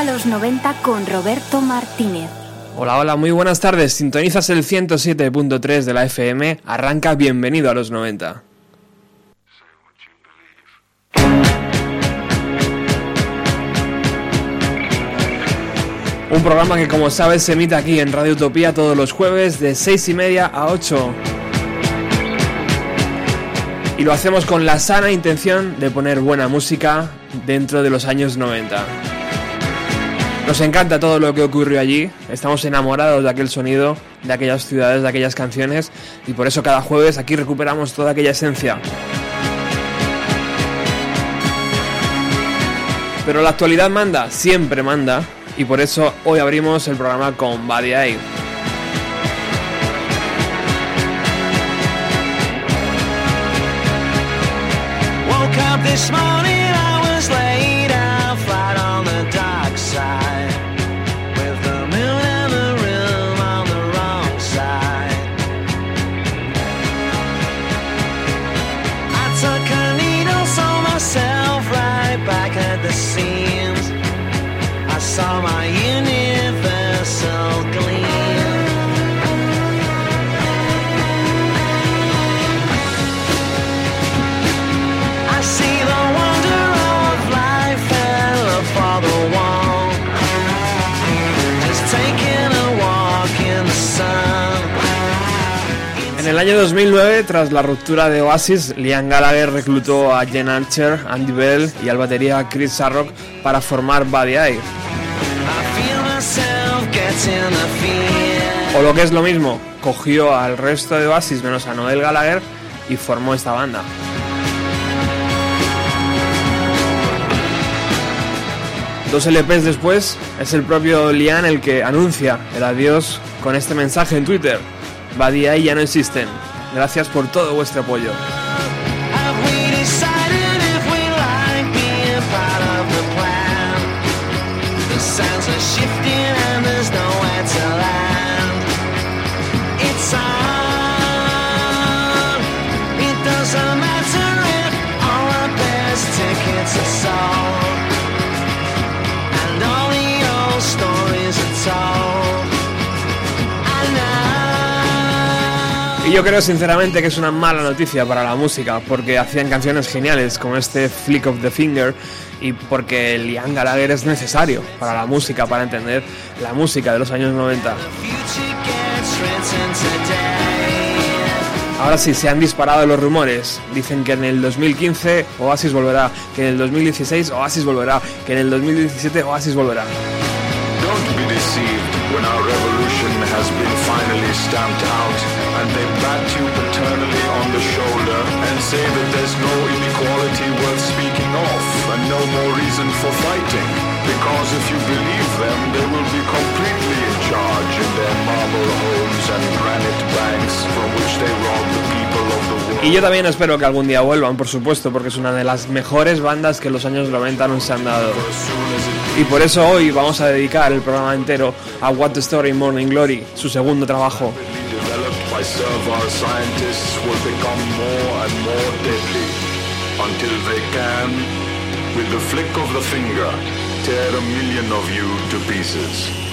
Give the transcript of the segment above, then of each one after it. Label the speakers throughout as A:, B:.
A: a los 90 con Roberto Martínez.
B: Hola, hola, muy buenas tardes. Sintonizas el 107.3 de la FM. Arranca Bienvenido a los 90. Un programa que como sabes se emite aquí en Radio Utopía todos los jueves de 6 y media a 8. Y lo hacemos con la sana intención de poner buena música dentro de los años 90. Nos encanta todo lo que ocurrió allí, estamos enamorados de aquel sonido, de aquellas ciudades, de aquellas canciones y por eso cada jueves aquí recuperamos toda aquella esencia. Pero la actualidad manda, siempre manda, y por eso hoy abrimos el programa con Buddy. En el año 2009, tras la ruptura de Oasis, Liam Gallagher reclutó a Jen Archer, Andy Bell y al batería Chris Sarrock para formar Buddy Eye. O lo que es lo mismo, cogió al resto de Oasis menos a Noel Gallagher y formó esta banda. Dos LPs después, es el propio Liam el que anuncia el adiós con este mensaje en Twitter. Badía ya no existen. Gracias por todo vuestro apoyo. Yo creo sinceramente que es una mala noticia para la música, porque hacían canciones geniales como este Flick of the Finger y porque el Ian Gallagher es necesario para la música, para entender la música de los años 90. Ahora sí, se han disparado los rumores. Dicen que en el 2015 Oasis volverá, que en el 2016 Oasis volverá, que en el 2017 Oasis volverá. and they no and no more reason for fighting. Because if you believe them, they will be completely in charge their marble homes and granite banks. Y yo también espero que algún día vuelvan, por supuesto, porque es una de las mejores bandas que en los años 90 nos han dado. Y por eso hoy vamos a dedicar el programa entero a What the Story Morning Glory, su segundo trabajo. By servile scientists will become more and more deadly until they can
C: with the flick of the finger, tear a million of you to pieces.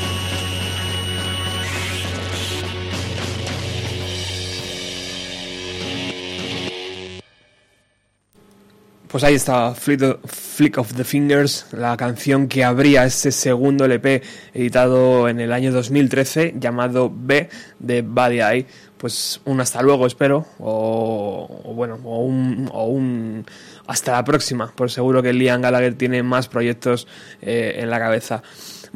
B: Pues ahí está, Flick of the Fingers, la canción que abría ese segundo LP editado en el año 2013 llamado B de Body Eye. Pues un hasta luego, espero, o, bueno, o un, o un, hasta la próxima, por seguro que Liam Gallagher tiene más proyectos eh, en la cabeza.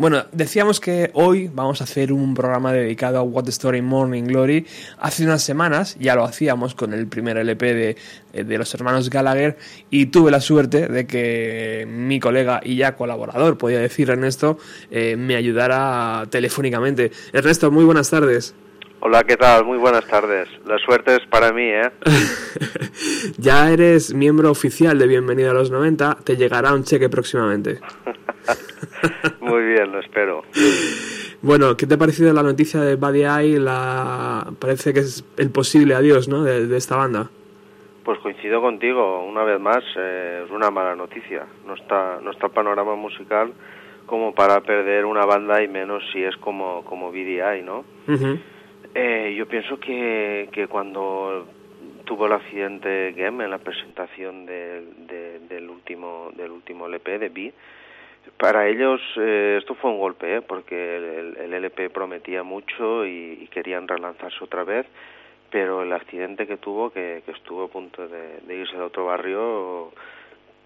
B: Bueno, decíamos que hoy vamos a hacer un programa dedicado a What the Story Morning Glory. Hace unas semanas ya lo hacíamos con el primer LP de, eh, de los hermanos Gallagher y tuve la suerte de que mi colega y ya colaborador, podía decir Ernesto, eh, me ayudara telefónicamente. Ernesto, muy buenas tardes.
D: Hola, ¿qué tal? Muy buenas tardes. La suerte es para mí, ¿eh?
B: ya eres miembro oficial de Bienvenido a los 90, te llegará un cheque próximamente.
D: Muy bien, lo espero.
B: Bueno, ¿qué te ha parecido la noticia de Buddy Eye? La... Parece que es el posible adiós, ¿no? De, esta banda.
D: Pues coincido contigo, una vez más, eh, es una mala noticia. No está, no está el panorama musical como para perder una banda y menos si es como, como BDI, ¿no? Eh, yo pienso que, que cuando tuvo el accidente Gem en la presentación del último del último LP de B, para ellos eh, esto fue un golpe, ¿eh? porque el, LP prometía mucho y, querían relanzarse otra vez, pero el accidente que tuvo, que, estuvo a punto de, irse a otro barrio,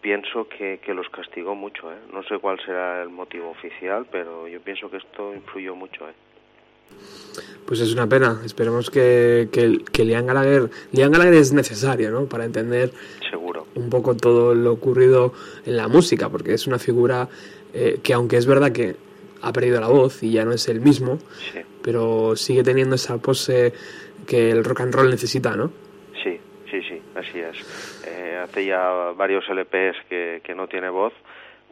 D: pienso que, que los castigó mucho. ¿eh? No sé cuál será el motivo oficial, pero yo pienso que esto influyó mucho. ¿eh?
B: Pues es una pena. Esperemos que, que, que Liam Gallagher, Liam Gallagher es necesario, ¿no? Para entender
D: Seguro.
B: un poco todo lo ocurrido en la música, porque es una figura eh, que aunque es verdad que ha perdido la voz y ya no es el mismo, pero sigue teniendo esa pose que el rock and roll necesita, ¿no?
D: Sí, sí, sí, así es. Eh, hace ya varios LPs que, que no tiene voz,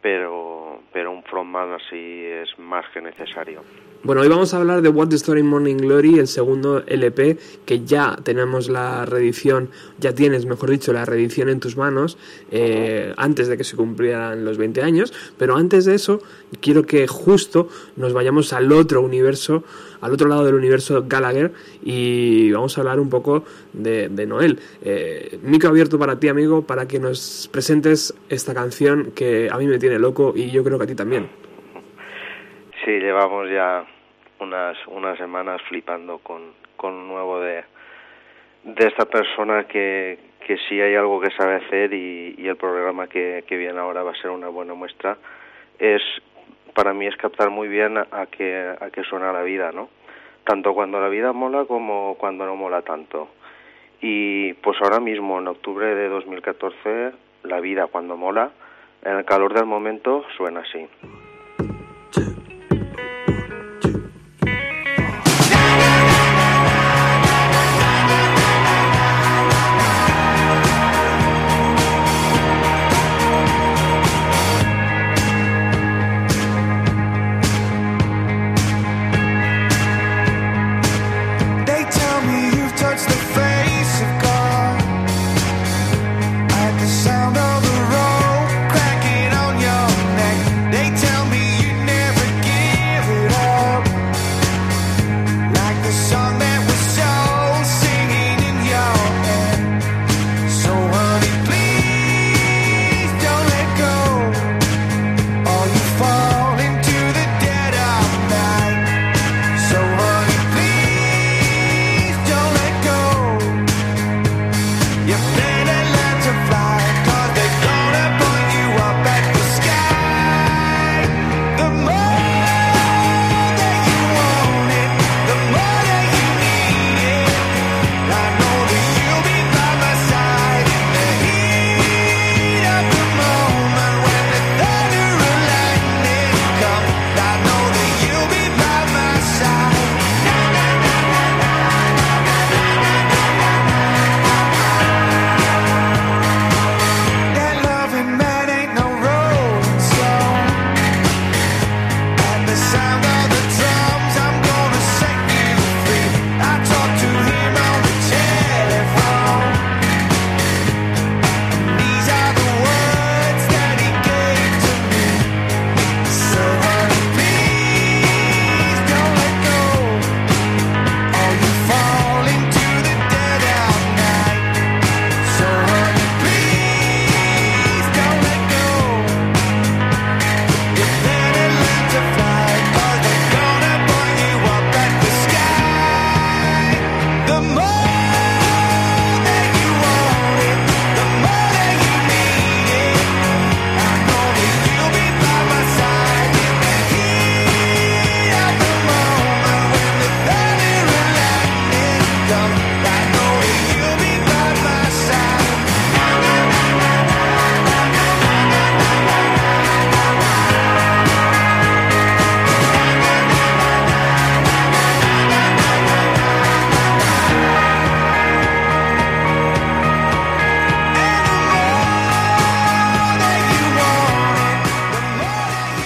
D: pero, pero un frontman así es más que necesario.
B: Bueno, hoy vamos a hablar de What the Story Morning Glory, el segundo LP, que ya tenemos la reedición, ya tienes, mejor dicho, la reedición en tus manos, eh, antes de que se cumplieran los 20 años, pero antes de eso, quiero que justo nos vayamos al otro universo, al otro lado del universo Gallagher, y vamos a hablar un poco de, Noel. Eh, micro abierto para ti, amigo, para que nos presentes esta canción que a mí me tiene loco y yo creo que a ti también.
D: Sí, llevamos ya unas, unas semanas flipando con, con nuevo de, de esta persona que, que sí hay algo que sabe hacer y, el programa que, que viene ahora va a ser una buena muestra. Es, para mí es captar muy bien a, que, a que suena la vida, ¿no? Tanto cuando la vida mola como cuando no mola tanto. Y pues ahora mismo, en octubre de 2014, la vida cuando mola, en el calor del momento, suena así.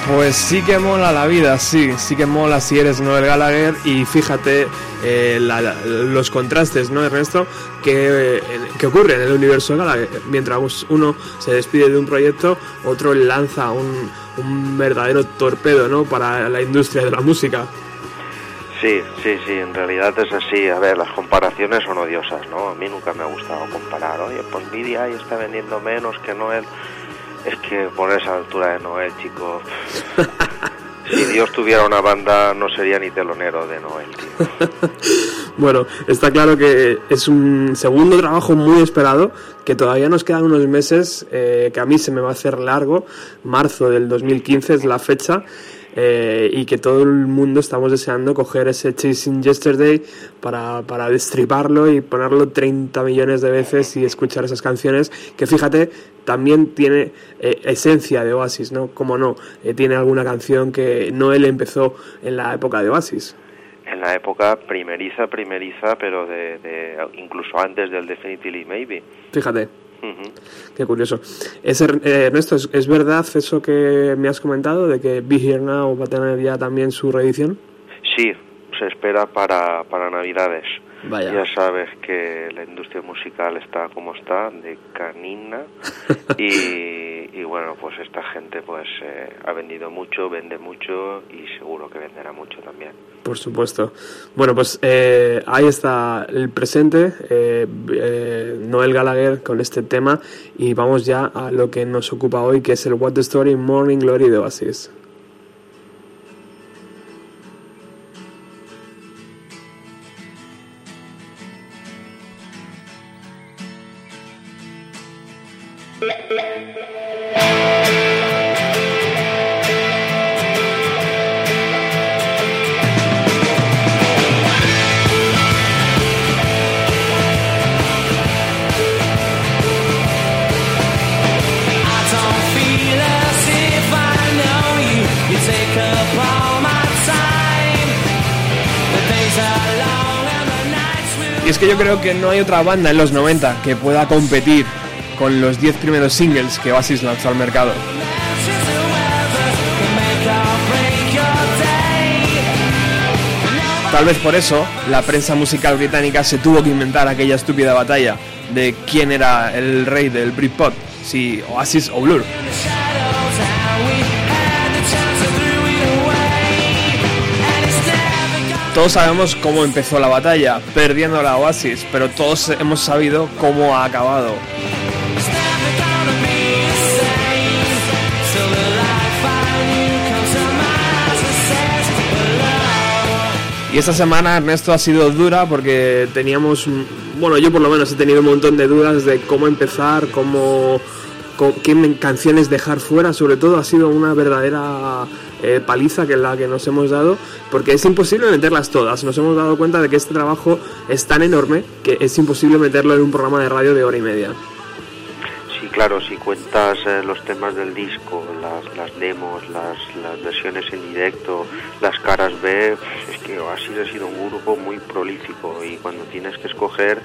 B: Pues sí que mola la vida, sí, sí que mola si eres Noel Gallagher y fíjate eh, los contrastes, ¿no, Ernesto? Que, eh, que ocurre en el universo Gallagher. Mientras uno se despide de un proyecto, otro lanza un, un verdadero torpedo, ¿no? Para la industria de la música.
D: Sí, sí, sí, en realidad es así. A ver, las comparaciones son odiosas, ¿no? A mí nunca me ha gustado comparar. Oye, pues Vidia está vendiendo menos que Noel. Es que ponerse a la altura de Noel, chico. Si Dios tuviera una banda, no sería ni telonero de Noel, tío.
B: Bueno, está claro que es un segundo trabajo muy esperado, que todavía nos quedan unos meses, eh, que a mí se me va a hacer largo, marzo del 2015 es la fecha, eh, y que todo el mundo estamos deseando coger ese Chasing Yesterday para, para destriparlo y ponerlo 30 millones de veces y escuchar esas canciones, que fíjate, también tiene eh, esencia de Oasis, ¿no? Como no, eh, tiene alguna canción que Noel empezó en la época de Oasis.
D: En la época primeriza, primeriza, pero de, de incluso antes del Definitely Maybe.
B: Fíjate. Qué curioso. Es, Er- eh, Ernesto, ¿es, es verdad eso que me has comentado de que Be Here Now va a tener ya también su reedición?
D: Sí, se espera para, para Navidades.
B: Vaya.
D: Ya sabes que la industria musical está como está, de canina. y, y bueno, pues esta gente pues eh, ha vendido mucho, vende mucho y seguro que venderá mucho también.
B: Por supuesto. Bueno, pues eh, ahí está el presente, eh, eh, Noel Gallagher con este tema y vamos ya a lo que nos ocupa hoy, que es el What the Story Morning Glory de Oasis. Yo creo que no hay otra banda en los 90 que pueda competir con los 10 primeros singles que Oasis lanzó al mercado. Tal vez por eso la prensa musical británica se tuvo que inventar aquella estúpida batalla de quién era el rey del Britpop, si Oasis o Blur. Todos sabemos cómo empezó la batalla, perdiendo la Oasis, pero todos hemos sabido cómo ha acabado. Y esta semana, Ernesto, ha sido dura porque teníamos, bueno, yo por lo menos he tenido un montón de dudas de cómo empezar, cómo, co- qué canciones dejar fuera. Sobre todo ha sido una verdadera eh, paliza que la que nos hemos dado, porque es imposible meterlas todas. Nos hemos dado cuenta de que este trabajo es tan enorme que es imposible meterlo en un programa de radio de hora y media.
D: Sí, claro, si cuentas eh, los temas del disco, las, las demos, las, las versiones en directo, las caras B, es que Oasis ha sido un grupo muy prolífico y cuando tienes que escoger,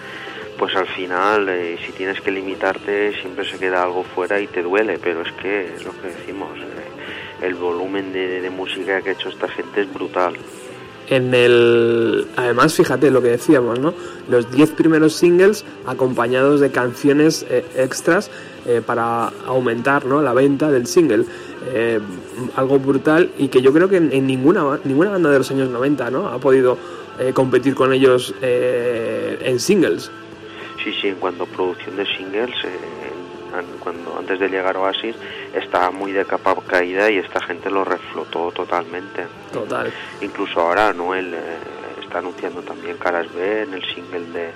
D: pues al final, eh, si tienes que limitarte, siempre se queda algo fuera y te duele, pero es que es lo que decimos, el volumen de, de música que ha hecho esta gente es brutal.
B: En el. Además, fíjate lo que decíamos, ¿no? Los 10 primeros singles acompañados de canciones eh, extras eh, para aumentar ¿no? la venta del single. Eh, algo brutal y que yo creo que en, en ninguna, ninguna banda de los años 90 ¿no? ha podido competir con ellos en singles.
D: Sí, sí, en cuanto a producción de singles, an- cuando antes de llegar a Oasis estaba muy de capa caída y esta gente lo reflotó totalmente.
B: Total.
D: Incluso ahora Noel eh, está anunciando también caras B en el single de,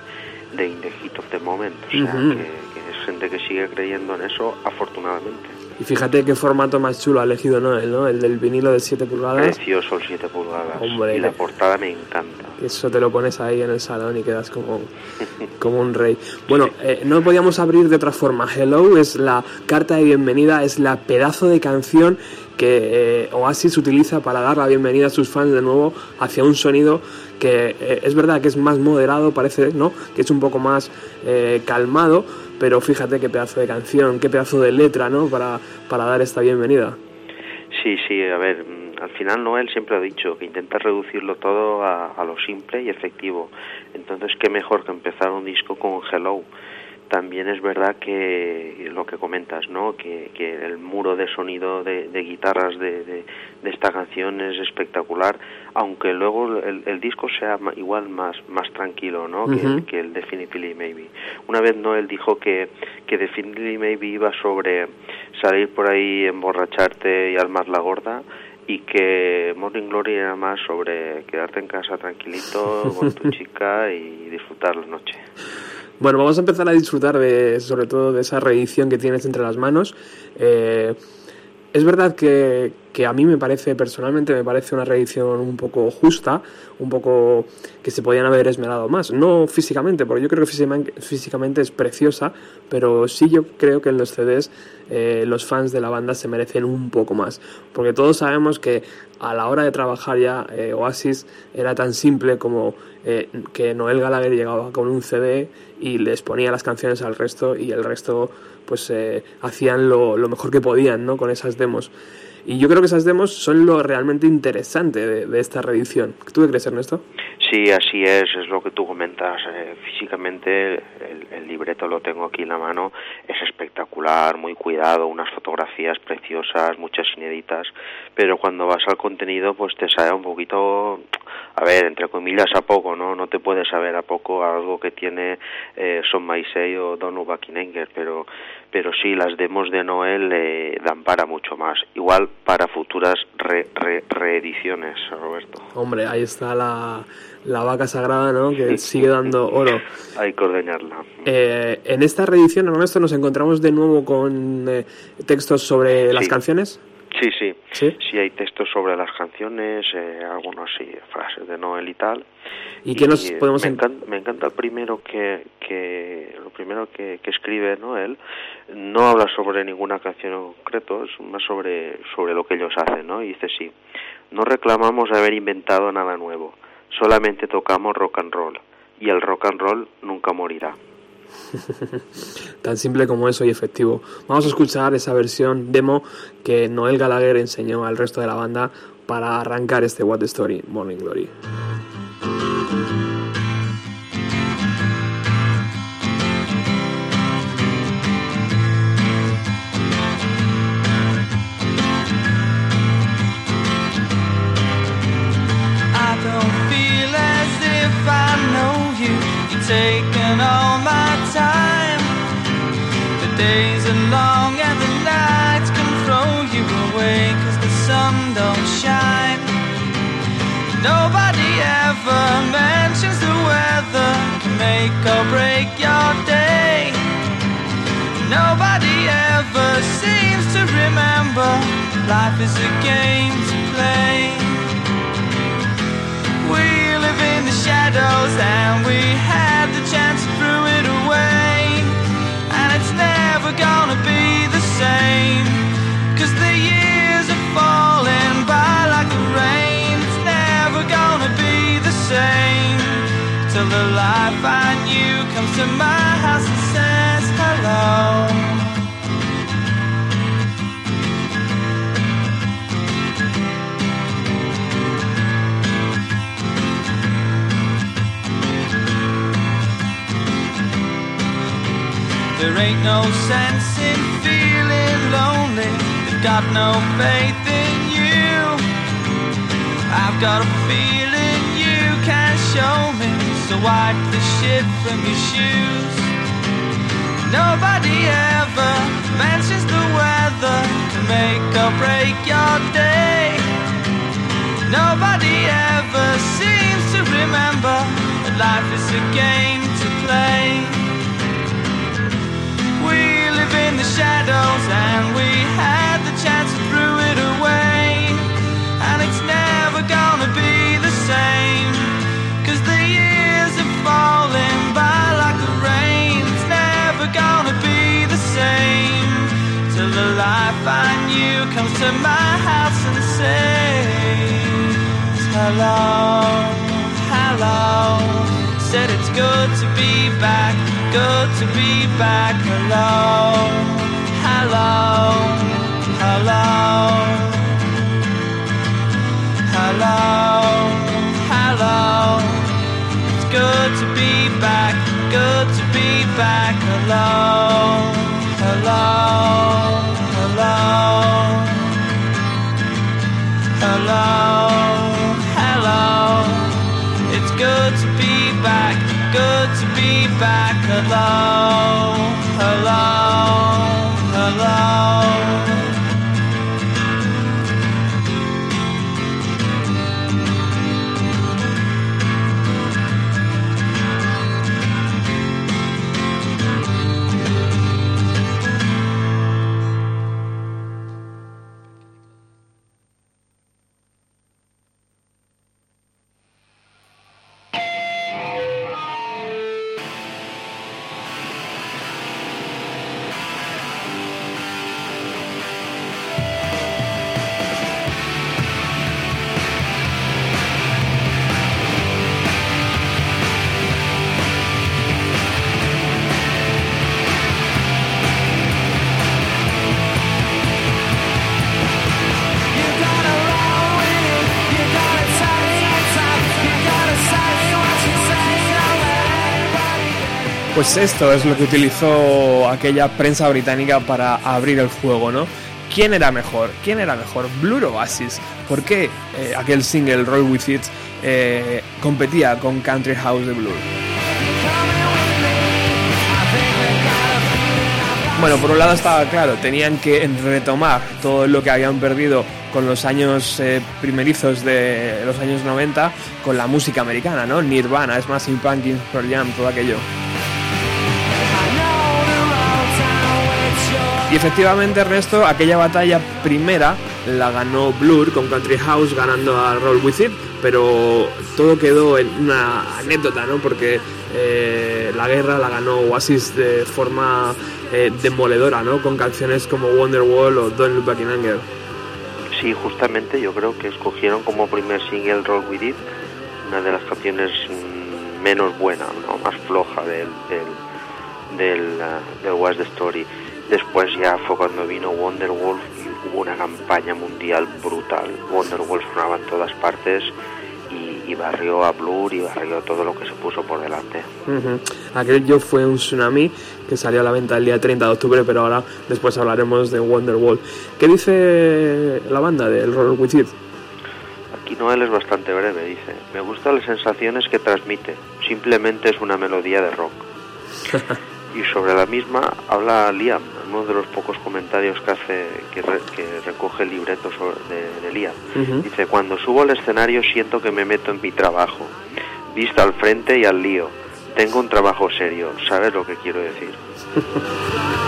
D: de In the Heat of the Moment. O sea, que, que es gente que sigue creyendo en eso, afortunadamente.
B: Y fíjate qué formato más chulo ha elegido Noel, ¿no? El del vinilo de 7 pulgadas.
D: Precioso el 7 pulgadas.
B: Hombre,
D: y la portada me encanta.
B: Eso te lo pones ahí en el salón y quedas como, como un rey. Bueno, eh, no podíamos abrir de otra forma. Hello es la carta de bienvenida, es la pedazo de canción que eh, Oasis utiliza para dar la bienvenida a sus fans de nuevo hacia un sonido que eh, es verdad que es más moderado, parece, ¿no? Que es un poco más eh, calmado, pero fíjate qué pedazo de canción, qué pedazo de letra, ¿no? Para, para dar esta bienvenida.
D: Sí, sí, a ver, al final Noel siempre ha dicho que intenta reducirlo todo a, a lo simple y efectivo. Entonces, qué mejor que empezar un disco con Hello. También es verdad que lo que comentas, ¿no? Que, que el muro de sonido de, de guitarras de, de, de esta canción es espectacular, aunque luego el, el disco sea igual más, más tranquilo, ¿no? Que el Definitely Maybe. Una vez Noel dijo que, que Definitely Maybe iba sobre salir por ahí, emborracharte y armar la gorda, y que Morning Glory era más sobre quedarte en casa tranquilito con tu chica y disfrutar la noche.
B: Bueno, vamos a empezar a disfrutar de, sobre todo de esa reedición que tienes entre las manos. Eh, es verdad que, que a mí me parece, personalmente, me parece una reedición un poco justa, un poco que se podían haber esmerado más. No físicamente, porque yo creo que físicamente, es preciosa, pero sí yo creo que en los CDs eh, los fans de la banda se merecen un poco más. Porque todos sabemos que a la hora de trabajar ya eh, Oasis era tan simple como eh, que Noel Gallagher llegaba con un CD y les ponía las canciones al resto y el resto pues eh, hacían lo, lo mejor que podían ¿no? con esas demos. Y yo creo que esas demos son lo realmente interesante de, de esta reedición. ¿Tú qué crees, Ernesto?
D: Sí, así es, es lo que tú comentas. Eh, físicamente el, el libreto lo tengo aquí en la mano, es espectacular, muy cuidado, unas fotografías preciosas, muchas inéditas, pero cuando vas al contenido pues te sale un poquito, a ver, entre comillas a poco, ¿no? No te puedes saber a poco algo que tiene eh, Son Maisei o Donu Buckingham, pero pero sí, las demos de Noel eh, dan para mucho más. Igual para futuras re- re- reediciones, Roberto.
B: Hombre, ahí está la, la vaca sagrada, ¿no? Que sigue dando oro.
D: Hay que ordeñarla.
B: Eh, en esta reedición, Ernesto, nos encontramos de nuevo con eh, textos sobre las canciones.
D: Sí, sí.
B: Sí.
D: Sí, hay textos sobre las canciones, eh, algunos sí, frases de Noel y tal.
B: ¿Y qué nos
D: eh,
B: podemos
D: me,
B: en-
D: encanta, me encanta el primero que, que lo primero que, que escribe Noel. No habla sobre ninguna canción en concreto, es más sobre, sobre lo que ellos hacen, ¿no? Y dice sí, no reclamamos haber inventado nada nuevo, solamente tocamos rock and roll. Y el rock and roll nunca morirá.
B: Tan simple como eso y efectivo. Vamos a escuchar esa versión demo que Noel Gallagher enseñó al resto de la banda para arrancar este What the Story, Morning Glory.
E: Days are long and the nights can throw you away cause the sun don't shine. Nobody ever mentions the weather can make or break your day. Nobody ever seems to remember life is a game to play. We live in the shadows and we had the chance no sense in feeling lonely. They've got no faith in you. I've got a feeling you can show me. So wipe the shit from your shoes. Nobody ever mentions the weather can make or break your day. Nobody ever seems to remember that life is a game to play. The shadows and we had the chance to throw it away. And it's never gonna be the same. Cause the years are falling by like the rain. It's never gonna be the same. Till the life I knew comes to my house and says, Hello, hello. Said it's good to be back, good to be back. Hello, hello, hello, hello, hello. It's good to be back. Good to be back. Hello, hello, hello, hello, hello. It's good to be back good to be back. Hello, hello, hello.
B: Pues esto es lo que utilizó aquella prensa británica para abrir el juego, ¿no? ¿Quién era mejor? ¿Quién era mejor? ¿Blur Oasis? ¿Por qué eh, aquel single Roll With It eh, competía con Country House de Blur? Bueno, por un lado estaba claro, tenían que retomar todo lo que habían perdido con los años eh, primerizos de los años 90 con la música americana, ¿no? Nirvana, Smashing Pumpkins, Pearl Jam, todo aquello. Y efectivamente, Ernesto, aquella batalla primera la ganó Blur con Country House ganando a Roll With It, pero todo quedó en una anécdota, ¿no? Porque eh, la guerra la ganó Oasis de forma eh, demoledora, ¿no? Con canciones como Wonderwall o Don't Look Back in Anger.
F: Sí, justamente yo creo que escogieron como primer single Roll With It, una de las canciones mm, menos buenas, ¿no? más floja del, del, del, ah, del West Story. Después ya fue cuando vino Wonderwolf y hubo una campaña mundial brutal. Wonderwolf sonaba en todas partes y, y barrió a Blur y barrió todo lo que se puso por delante.
B: Ujú. Aquello fue un tsunami que salió a la venta el día 30 de octubre, pero ahora después hablaremos de Wonderwall. ¿Qué dice la banda del Roll With It?
F: Aquí Noel es bastante breve, dice. Me gustan las sensaciones que transmite. Simplemente es una melodía de rock. y sobre la misma habla Liam, uno de los pocos comentarios que hace, que, re- que recoge el libreto sobre- de, de Liam. Dice, cuando subo al escenario siento que me meto en mi trabajo. Vista al frente y al lío. Tengo un trabajo serio. ¿Sabes lo que quiero decir?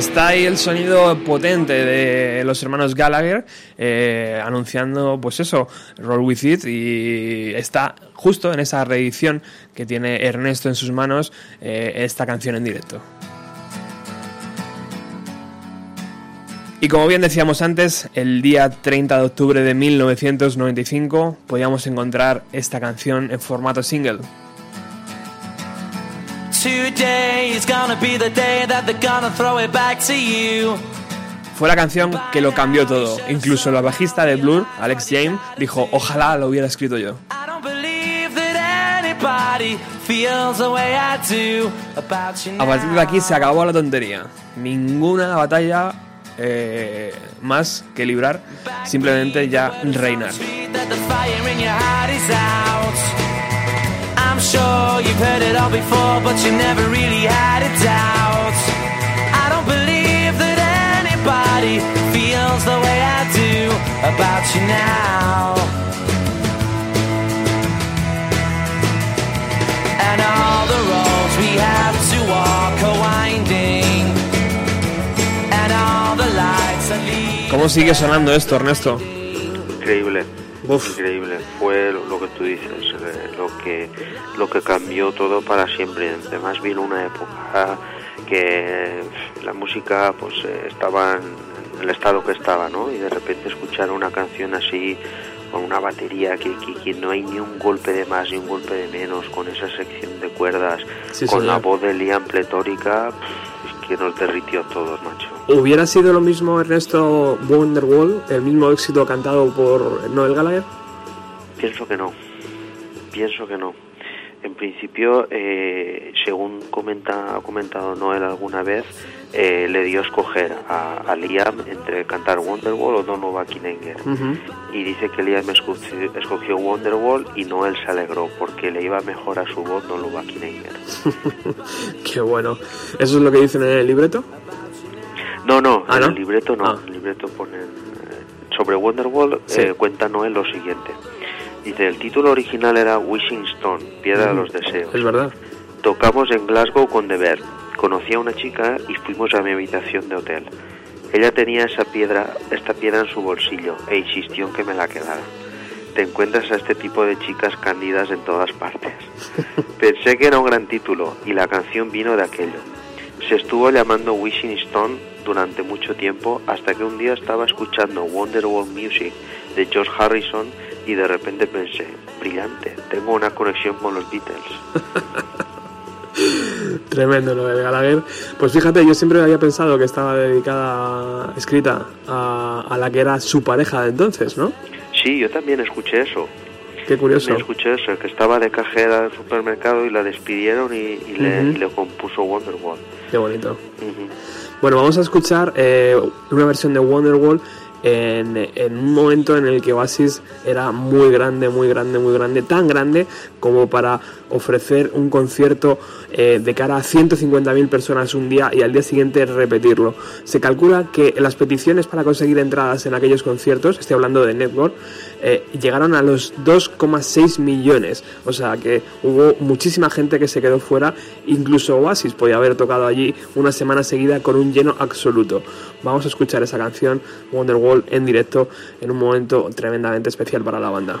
B: hasta ahí el sonido potente de los hermanos Gallagher eh, anunciando, pues eso, Roll With It y está justo en esa reedición que tiene Ernesto en sus manos eh, esta canción en directo. Y como bien decíamos antes, el día 30 de octubre de 1995 podíamos encontrar esta canción en formato single. Fue la canción que lo cambió todo. Incluso la bajista de Blur, Alex James, dijo, ojalá lo hubiera escrito yo. A partir de aquí se acabó la tontería. Ninguna batalla eh, más que librar, simplemente ya reinar.
F: Sure you've heard it all before, but you never really had a doubt. I don't believe that anybody feels the way I do about you now. And all the roads we have to walk are winding. And all the lights that lead
B: ¿Cómo sigue sonando esto, Ernesto?
D: Increíble.
B: Uf.
D: Increíble. Fue lo lo que tú dices, eh, lo que lo que cambió todo para siempre. Además vino una época que la música pues eh, estaba en el estado que estaba, ¿no? Y de repente escuchar una canción así con una batería que, que, que no hay ni un golpe de más ni un golpe de menos, con esa sección de cuerdas,
B: Sí,
D: con
B: señor.
D: la voz de Liam pletórica, pff, es que nos derritió a todos, macho.
B: ¿Hubiera sido lo mismo, Ernesto, Wonderwall, el mismo éxito cantado por Noel Gallagher?
D: Pienso que no. Pienso que no. En principio, eh, según comenta, ha comentado Noel alguna vez, eh, le dio a escoger a, a Liam entre cantar Wonderwall o Back in Anger. Y dice que Liam escogió, escogió Wonderwall y Noel se alegró porque le iba mejor a su voz in Anger.
B: Qué bueno. ¿Eso es lo que dicen en el libreto?
D: No, no,
B: ¿Ah,
D: en
B: no?
D: el libreto no.
B: Ah.
D: En el libreto ponen. eh, sobre Wonderwall
B: Sí.
D: eh, cuenta Noel lo siguiente. Dice: el título original era Wishing Stone, Piedra de los Deseos.
B: Es verdad.
D: Tocamos en Glasgow con The Verve. Conocí a una chica y fuimos a mi habitación de hotel. Ella tenía esa piedra, esta piedra en su bolsillo e insistió en que me la quedara. Te encuentras a este tipo de chicas cándidas en todas partes. Pensé que era un gran título y la canción vino de aquello. Se estuvo llamando Wishing Stone durante mucho tiempo hasta que un día estaba escuchando Wonderwall Music de George Harrison y de repente pensé, brillante, tengo una conexión con los Beatles.
B: Tremendo lo de Gallagher. Pues fíjate, yo siempre había pensado que estaba dedicada, escrita a, a la que era su pareja de entonces, ¿no?
D: Sí, yo también escuché eso.
B: Qué curioso.
D: Me escuché eso, que estaba de cajera del supermercado y la despidieron y, y le, le compuso Wonderwall.
B: Qué bonito. Bueno, vamos a escuchar eh, una versión de Wonderwall en, en un momento en el que Oasis era muy grande, muy grande, muy grande, tan grande como para ofrecer un concierto eh, de cara a 150.000 personas un día y al día siguiente repetirlo. Se calcula que las peticiones para conseguir entradas en aquellos conciertos, estoy hablando de Network, eh, llegaron a los 2,6 millones. O sea que hubo muchísima gente que se quedó fuera, incluso Oasis podía haber tocado allí una semana seguida con un lleno absoluto. Vamos a escuchar esa canción, Wonderwall, en directo, en un momento tremendamente especial para la banda.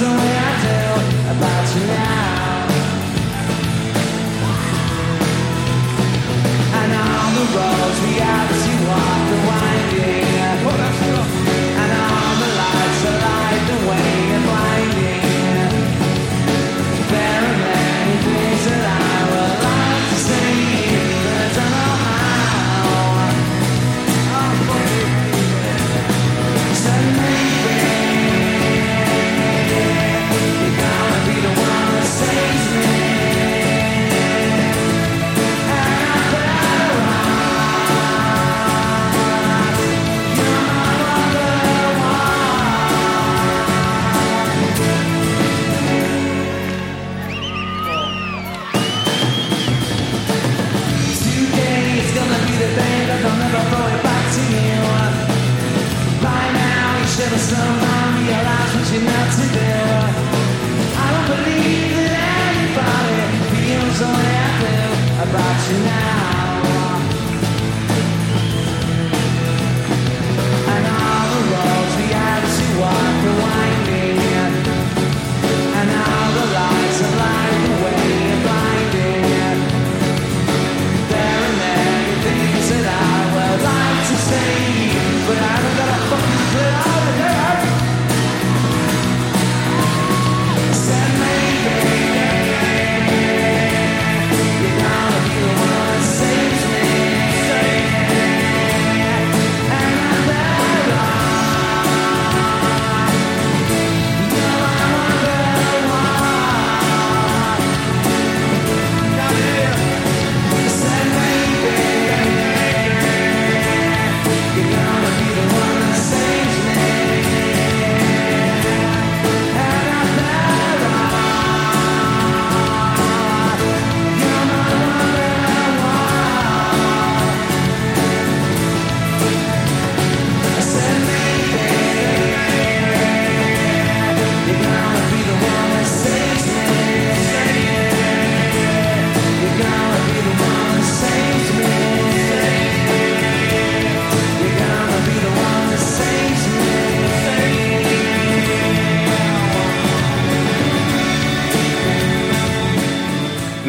F: the way I do about you now. And the roads we have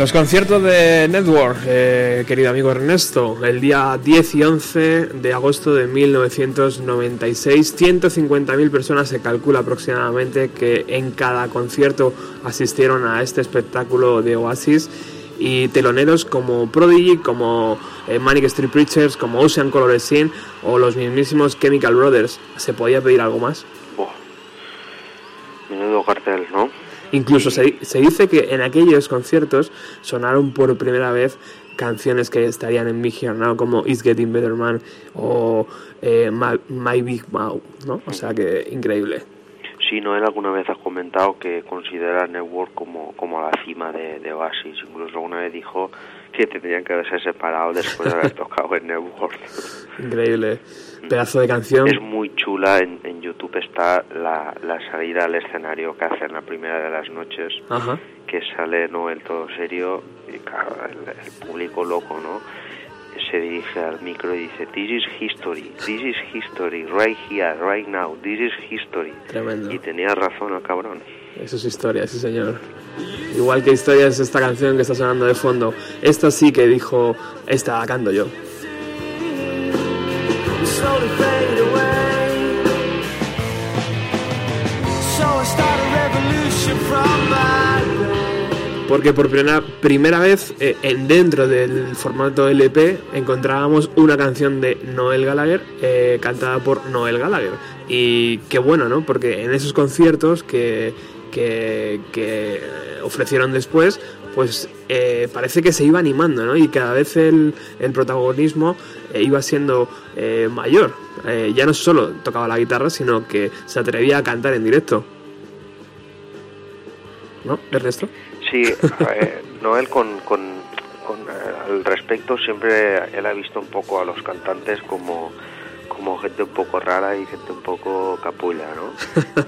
B: Los conciertos de Network, eh, querido amigo Ernesto, el día 10 y 11 de agosto de 1996, 150.000 personas se calcula aproximadamente que en cada concierto asistieron a este espectáculo de Oasis y teloneros como Prodigy, como eh, Manic Street Preachers, como Ocean Color Scene o los mismísimos Chemical Brothers. ¿Se podía pedir algo más?
D: Menudo cartel, ¿no?
B: Incluso se, se dice que en aquellos conciertos sonaron por primera vez canciones que estarían en Big Here como It's Getting Better Man o eh, My, My Big Mouth, ¿no? O sea que increíble.
D: Sí, Noel alguna vez ha comentado que considera Network como, como la cima de, de Oasis. Incluso alguna vez dijo que tendrían que haberse separado después de haber tocado en Network.
B: Increíble. Pedazo de canción.
D: Es muy chula. En, en YouTube está la, la salida al escenario que hacen la primera de las noches.
B: Ajá.
D: que sale Noel todo serio y claro, el, el público loco, ¿no? Se dirige al micro y dice, This is history, this is history, right here, right now, this is history.
B: Tremendo.
D: Y tenía razón el cabrón.
B: Eso es historia, sí señor. Igual que historia es esta canción que está sonando de fondo. Esta sí que dijo, esta canto yo. Porque por primera, primera vez eh, en dentro del formato LP encontrábamos una canción de Noel Gallagher eh, cantada por Noel Gallagher. Y qué bueno, ¿no? Porque en esos conciertos que, que, ofrecieron después, pues eh, parece que se iba animando, ¿no? Y cada vez el, el protagonismo eh, iba siendo mayor. Ya no solo tocaba la guitarra, sino que se atrevía a cantar en directo. ¿No? Ernesto?
D: Sí, eh, Noel con, con, con, eh, al respecto siempre él ha visto un poco a los cantantes como, como gente un poco rara y gente un poco capulla, ¿no?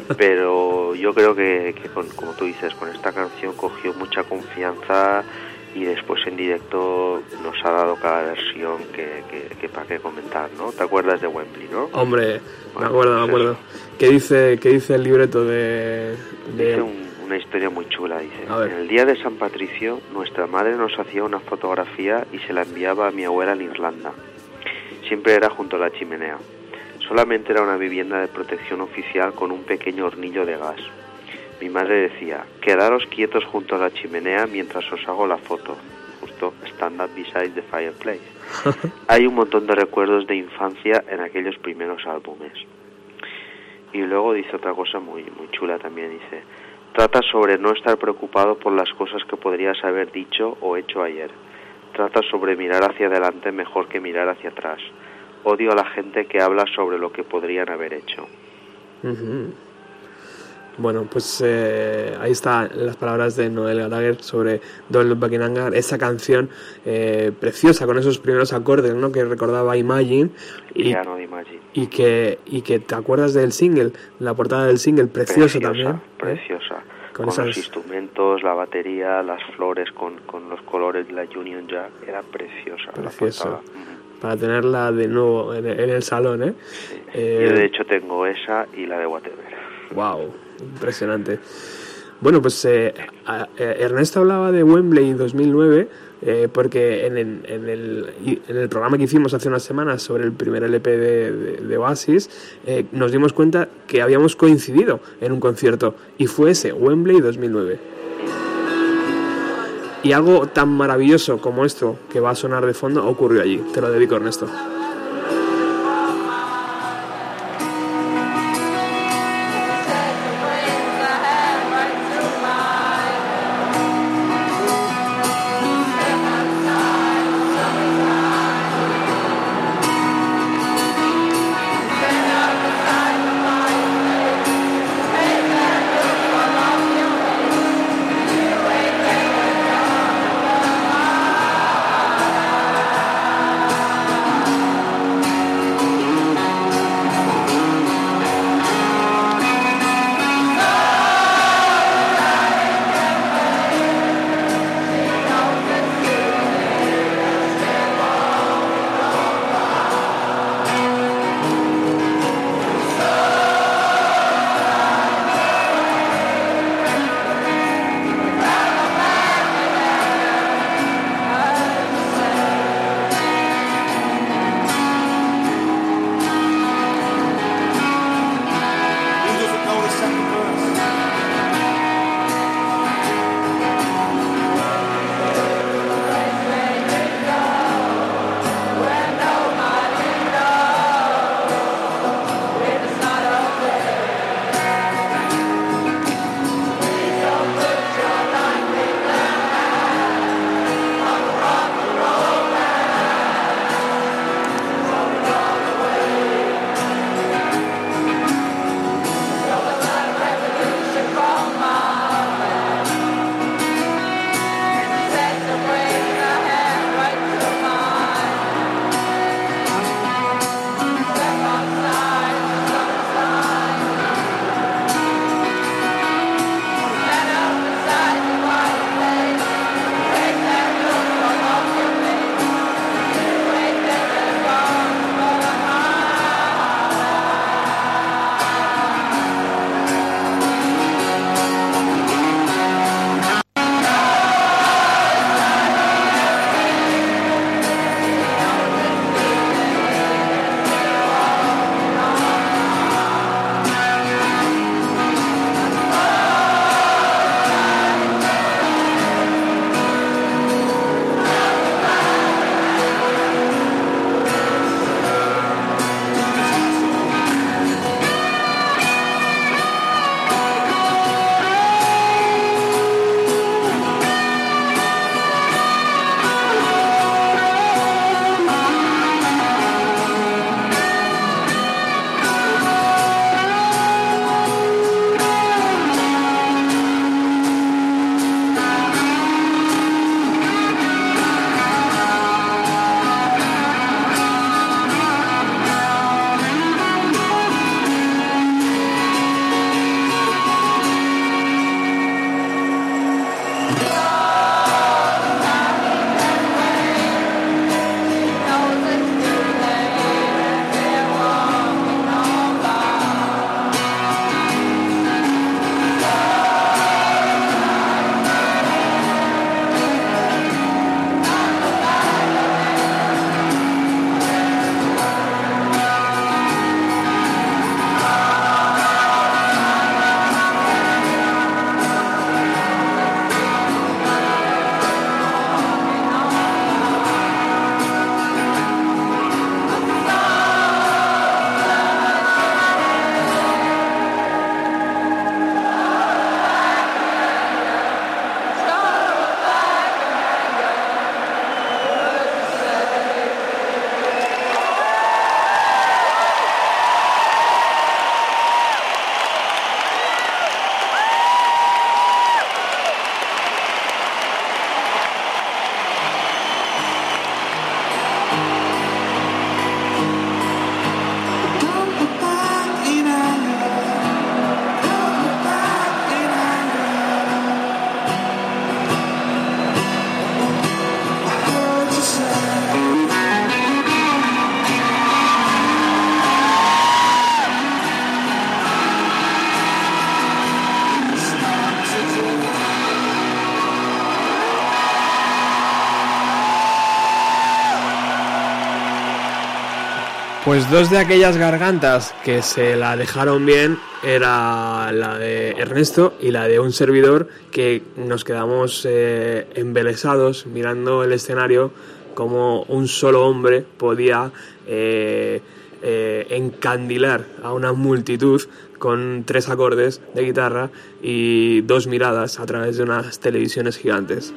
D: Pero yo creo que, que con- como tú dices, con esta canción cogió mucha confianza y después en directo nos ha dado cada versión que, que, que para qué comentar, ¿no? ¿Te acuerdas de Wembley, no?
B: Hombre, me
D: Bueno,
B: acuerdo, me acuerdo. ¿Qué dice, qué dice el libreto de...? de-
D: Dice un- una historia muy chula, dice. En el día de San Patricio, nuestra madre nos hacía una fotografía y se la enviaba a mi abuela en Irlanda. Siempre era junto a la chimenea. Solamente era una vivienda de protección oficial con un pequeño hornillo de gas. Mi madre decía, quedaros quietos junto a la chimenea mientras os hago la foto. Justo, stand up beside the fireplace. Hay un montón de recuerdos de infancia en aquellos primeros álbumes. Y luego dice otra cosa muy, muy chula también, dice, trata sobre no estar preocupado por las cosas que podrías haber dicho o hecho ayer. Trata sobre mirar hacia adelante mejor que mirar hacia atrás. Odio a la gente que habla sobre lo que podrían haber hecho.
B: Bueno, pues eh, ahí están las palabras de Noel Gallagher sobre Don't Anger, esa canción eh, preciosa con esos primeros acordes, ¿no? Que recordaba Imagine y,
D: de Imagine.
B: Y que y que te acuerdas del single, la portada del single precioso
D: Preciosa,
B: también. ¿eh?
D: Preciosa.
B: Con
D: Con,
B: esas-
D: los instrumentos, la batería, las flores con, con los colores de la Union Jack. Era preciosa. la. Ujú.
B: Para tenerla de nuevo en, en el salón, ¿eh? Eh,
D: Yo de hecho tengo esa y la de Whatever.
B: Wow, impresionante. Bueno, pues eh, eh, Ernesto hablaba de Wembley 2009 eh, porque en el, en, el, en el programa que hicimos hace unas semanas sobre el primer LP de, de- de Oasis eh, nos dimos cuenta que habíamos coincidido en un concierto y fue ese, Wembley 2009. Y algo tan maravilloso como esto que va a sonar de fondo ocurrió allí. Te lo dedico, Ernesto. Pues dos de aquellas gargantas que se la dejaron bien era la de Ernesto y la de un servidor que nos quedamos eh, embelesados mirando el escenario como un solo hombre podía eh, eh, encandilar a una multitud con tres acordes de guitarra y dos miradas a través de unas televisiones gigantes.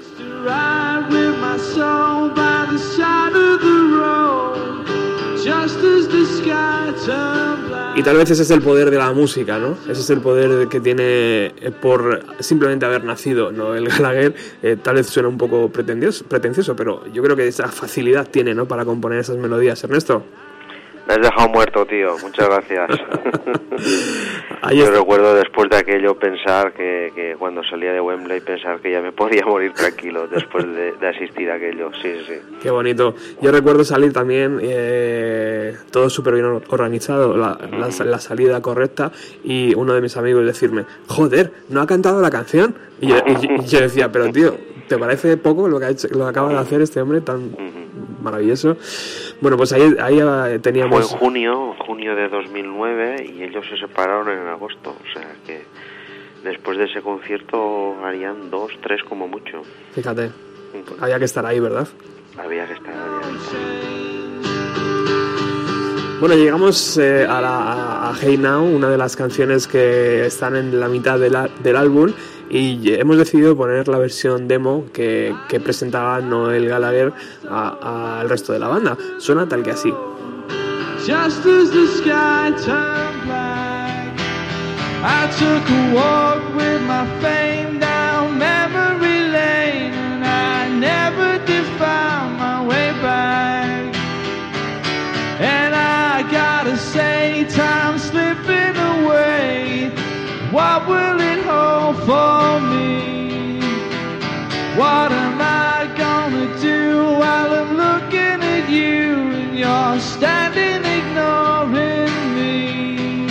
B: Y tal vez ese es el poder de la música, ¿no? Ese es el poder que tiene eh, por simplemente haber nacido, ¿no? El Gallagher eh, tal vez suena un poco pretencioso, pretencioso, pero yo creo que esa facilidad tiene, ¿no? Para componer esas melodías. Ernesto,
D: Me has dejado muerto, tío. Muchas gracias.
B: ahí
D: Yo recuerdo después de aquello pensar que, que cuando salía de Wembley pensar que ya me podía morir tranquilo después de, de asistir a aquello. Sí, sí, sí.
B: Qué bonito. Yo recuerdo salir también eh, todo súper bien or- organizado, la, la- la salida correcta y uno de mis amigos decirme, joder, ¿no ha cantado la canción? Yo- y yo decía, pero tío, ¿te parece poco lo que, ha hecho, lo que acaba de hacer este hombre tan maravilloso? Bueno, pues ahí, ahí eh,
D: Fue en
B: teníamos...
D: junio, junio de 2009 y ellos se separaron en agosto. O sea que después de ese concierto harían dos, tres como mucho.
B: Fíjate, había que estar ahí, ¿verdad?
D: Había que estar, estar.
B: Bueno, llegamos eh, a, la, a- Hey Now, una de las canciones que están en la mitad del, á- del álbum y hemos decidido poner la versión demo que, que presentaba Noel Gallagher al resto de la banda. Suena tal que así.
E: Just as the sky turned black, I took a walk with my fame down memory lane, and I never did find my way back. And I gotta say, time's slipping away. What am I gonna do while I'm looking at you and you're standing ignoring me?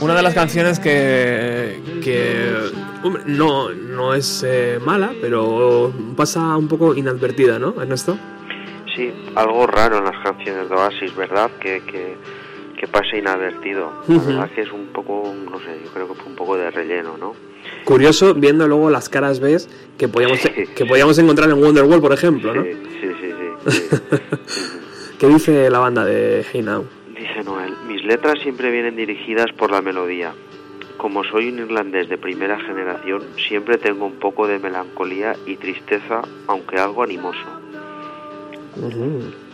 B: Una de las canciones que, que no, no es eh, mala, pero pasa un poco inadvertida, ¿no, Ernesto?
D: Sí, algo raro en las canciones de Oasis, ¿verdad? Que, que, que pase inadvertido. La
B: Ujú.
D: verdad que es un poco, no sé, yo creo que fue un poco de relleno, ¿no?
B: Curioso viendo luego las caras B que podíamos, que podíamos encontrar en Wonderwall, por ejemplo, ¿no?
D: Sí, sí, sí, sí, sí.
B: ¿Qué dice la banda de Hey Now?
D: Dice Noel, mis letras siempre vienen dirigidas por la melodía. Como soy un irlandés de primera generación, siempre tengo un poco de melancolía y tristeza, aunque algo animoso.
E: 嗯。哼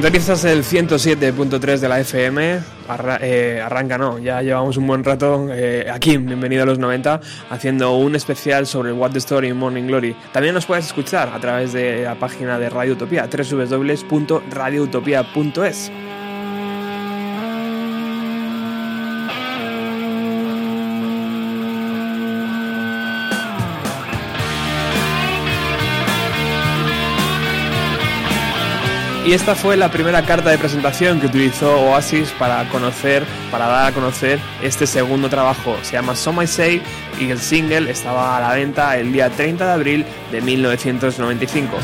B: Sintonizas el 107.3 de la FM, Arra- eh, arranca no, ya llevamos un buen rato eh, aquí, bienvenido a los 90, haciendo un especial sobre What the Story in Morning Glory. También nos puedes escuchar a través de la página de Radio Utopía, www.radioutopia.es. Y esta fue la primera carta de presentación que utilizó Oasis para conocer, para dar a conocer este segundo trabajo. Se llama So I Say y el single estaba a la venta el día 30 de abril de 1995.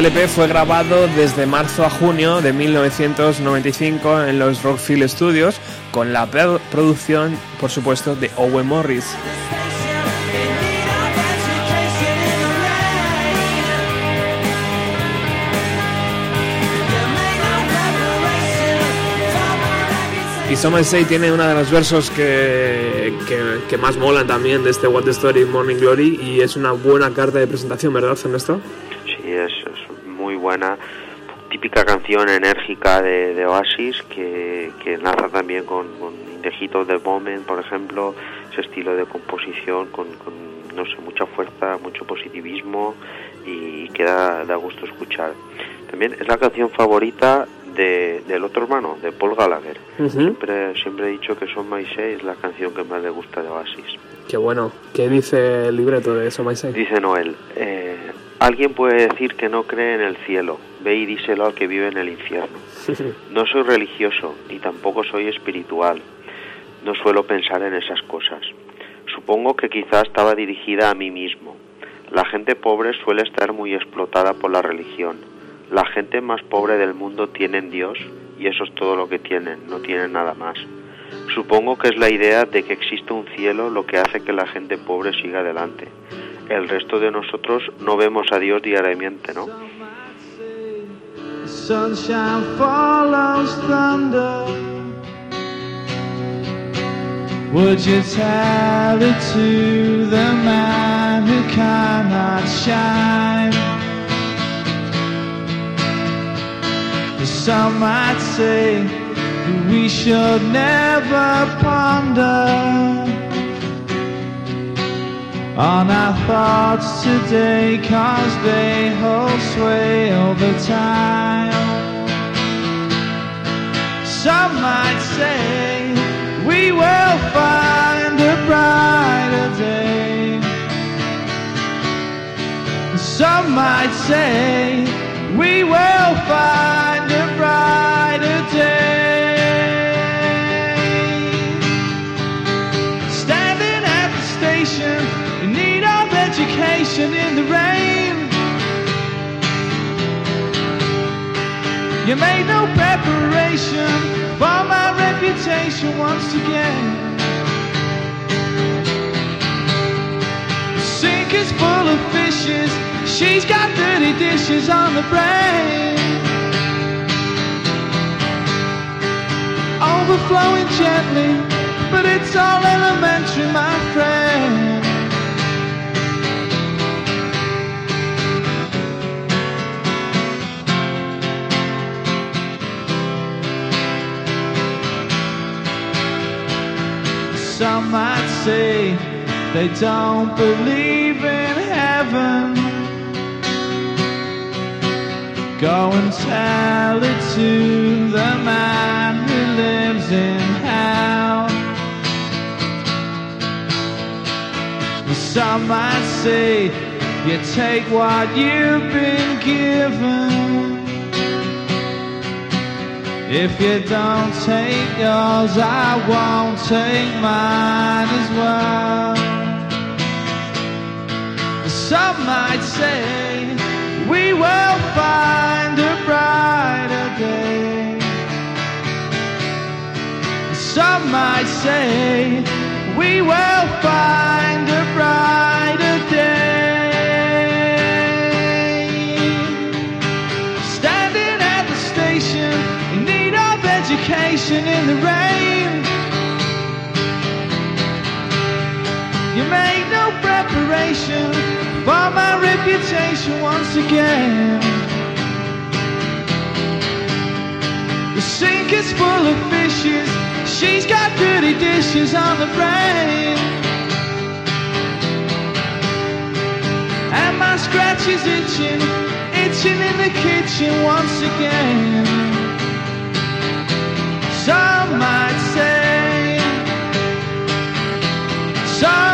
B: Este LP fue grabado desde marzo a junio de 1995 en los Rockfield Studios con la producción, por supuesto, de Owen Morris. Y Some Say tiene uno de los versos que, que, más molan también de este What the Story Morning Glory y es una buena carta de presentación, ¿verdad, Ernesto?
E: Sí, es, muy buena. Típica canción enérgica de, Oasis que, que enlaza también con, con Heat Moment, por ejemplo, ese estilo de composición con, con no sé, mucha fuerza, mucho positivismo y queda da gusto escuchar. También es la canción favorita del otro hermano, de Paul Gallagher. siempre, siempre he dicho que Son My Say es la canción que más le gusta de Oasis.
B: Qué bueno. ¿Qué dice el libreto de Son My Say?
E: Dice Noel, eh, alguien puede decir que no cree en el cielo, ve y díselo al que vive en el infierno. No soy religioso, ni tampoco soy espiritual. No suelo pensar en esas cosas. Supongo que quizás estaba dirigida a mí mismo. La gente pobre suele estar muy explotada por la religión la gente más pobre del mundo tiene Dios y eso es todo lo que tienen, no tienen nada más. Supongo que es la idea de que existe un cielo lo que hace que la gente pobre siga adelante. El resto de nosotros no vemos a Dios diariamente, ¿no? Would you tell it to the man who cannot shine? Some might say we should never ponder on our thoughts today, cause they hold sway over time. Some might say we will find a brighter day. Some might say we will find a brighter day. Education in the rain. You made no preparation for my reputation once again. The sink is full of fishes. She's got dirty dishes on the brain. overflowing gently, but it's all elementary, my friend. Some might say they don't believe in heaven. Go and tell it to the man who lives in hell. Some might say you take what you've been given. If you don't take yours, I won't take mine as well. Some might say we will find a brighter day. Some might say we will find a brighter education in the rain. You made no preparation for my reputation once again. The sink is full of fishes She's got dirty dishes on the brain. And my scratch is itching, itching in the kitchen once again. Some might say, some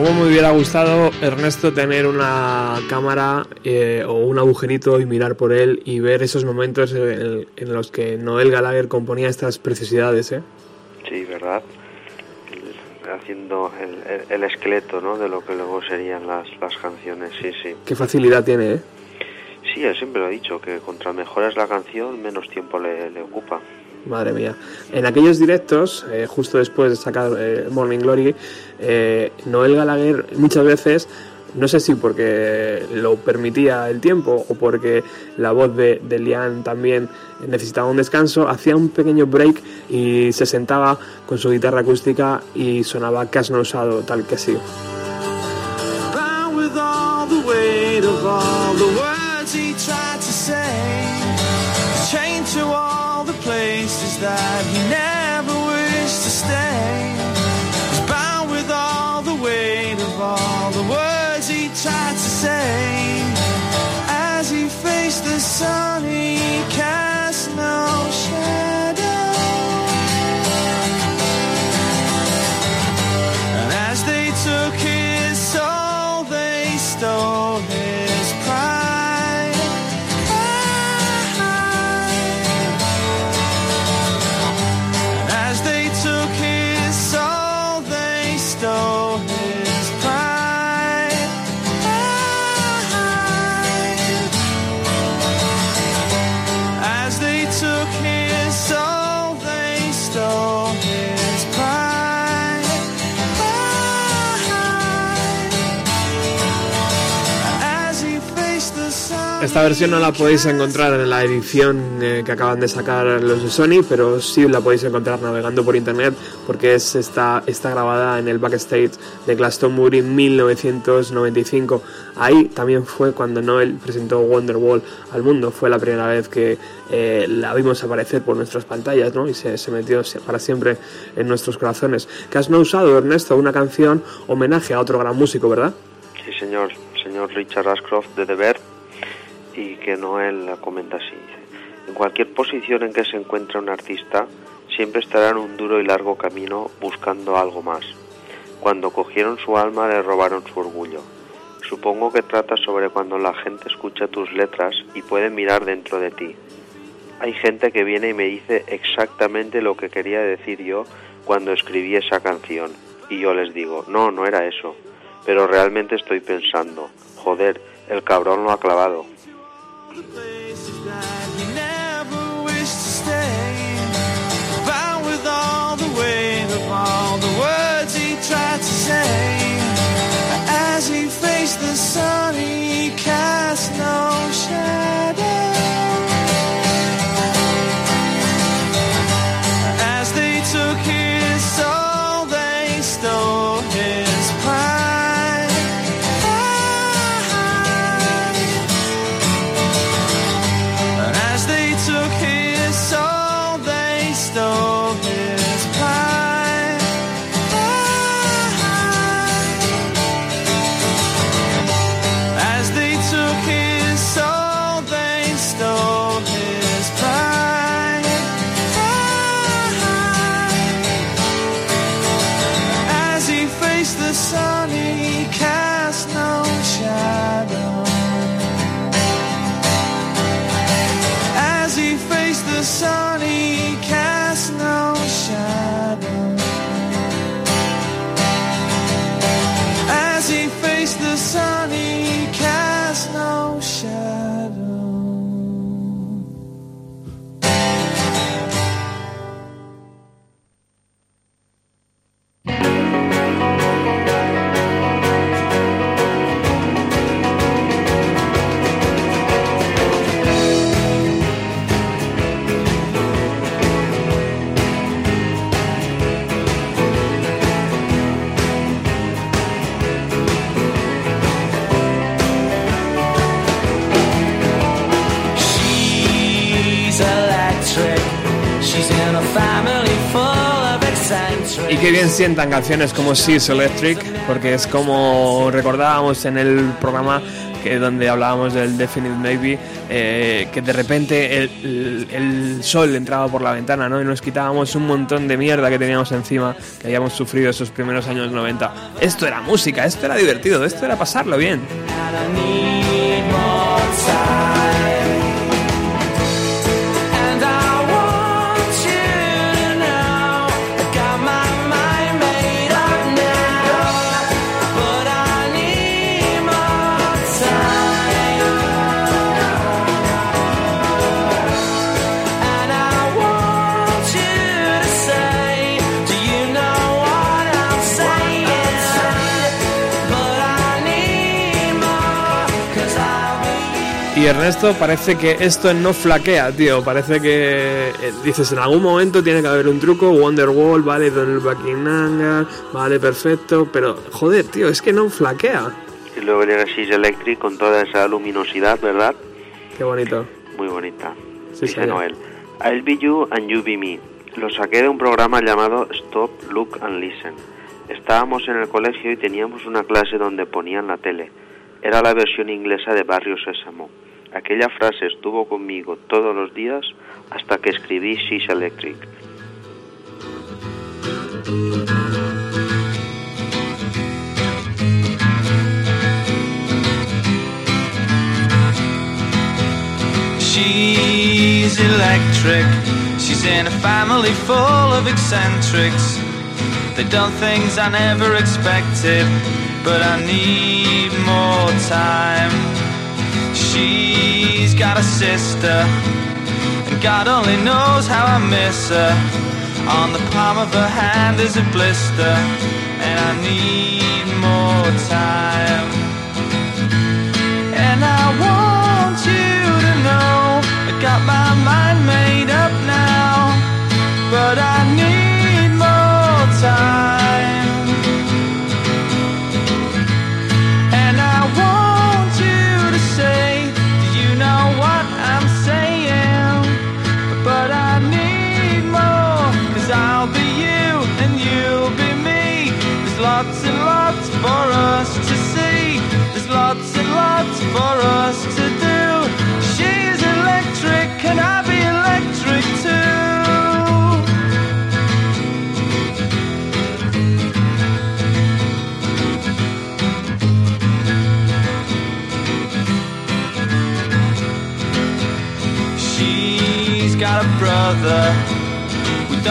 B: ¿Cómo me hubiera gustado, Ernesto, tener una cámara eh, o un agujerito y mirar por él y ver esos momentos en, en los que Noel Gallagher componía estas preciosidades, ¿eh?
D: Sí, ¿verdad? El- haciendo el, el- el esqueleto, ¿no? De lo que luego serían las, las canciones, sí, sí.
B: Qué facilidad tiene, ¿eh?
D: Sí, él siempre lo ha dicho, que contra mejor es la canción, menos tiempo le, le ocupa.
B: Madre mía. En aquellos directos, eh, justo después de sacar eh, Morning Glory, eh, Noel Gallagher muchas veces, no sé si porque lo permitía el tiempo o porque la voz de, de Liam también necesitaba un descanso, hacía un pequeño break y se sentaba con su guitarra acústica y sonaba Cash No Usado, tal que sí.
E: Places that he never wished to stay. He's bound with all the weight of all the words he tried to say. As he faced the sun,
B: Esta versión no la podéis encontrar en la edición eh, que acaban de sacar los de Sony, pero sí la podéis encontrar navegando por internet porque es está, está grabada en el backstage de Glastonbury en 1995. Ahí también fue cuando Noel presentó Wonderwall al mundo. Fue la primera vez que eh, la vimos aparecer por nuestras pantallas ¿no? y se, se metió para siempre en nuestros corazones. Que has no usado, Ernesto, una canción homenaje a otro gran músico, ¿verdad?
D: Sí, señor, señor Richard Ashcroft de Deber, y que Noel la comenta así. En cualquier posición en que se encuentre un artista, siempre estará en un duro y largo camino buscando algo más. Cuando cogieron su alma le robaron su orgullo. Supongo que trata sobre cuando la gente escucha tus letras y puede mirar dentro de ti. Hay gente que viene y me dice exactamente lo que quería decir yo cuando escribí esa canción. Y yo les digo, no, no era eso. Pero realmente estoy pensando, joder, el cabrón lo ha clavado.
E: Places that he never wished to stay. Bound with all the weight of all the words he tried to say. As he faced the sun, he cast no shadow.
B: Sientan canciones como She's Electric, porque es como recordábamos en el programa que donde hablábamos del Definite Maybe, eh, que de repente el, el- el sol entraba por la ventana, ¿no? Y nos quitábamos un montón de mierda que teníamos encima, que habíamos sufrido esos primeros años 90. Esto era música, esto era divertido, esto era pasarlo bien. Ernesto, parece que esto no flaquea, tío. Parece que eh, dices en algún momento tiene que haber un truco. Wonderwall, vale, Don el Buckingham, vale, perfecto. Pero joder, tío, es que no flaquea.
D: Y luego llega Sys Electric con toda esa luminosidad, ¿verdad?
B: Qué bonito.
D: Muy bonita.
B: Sí,
D: Dice
B: señor.
D: Noel. I'll be you and you be me. Lo saqué de un programa llamado Stop, Look and Listen. Estábamos en el colegio y teníamos una clase donde ponían la tele. Era la versión inglesa de Barrio Sésamo. Aquella frase estuvo conmigo todos los días hasta que escribí Sys Electric.
E: She's electric. She's in a family full of eccentrics. They've done things I never expected, but I need more time. She's got a sister, and God only knows how I miss her. On the palm of her hand is a blister, and I need more time. And I want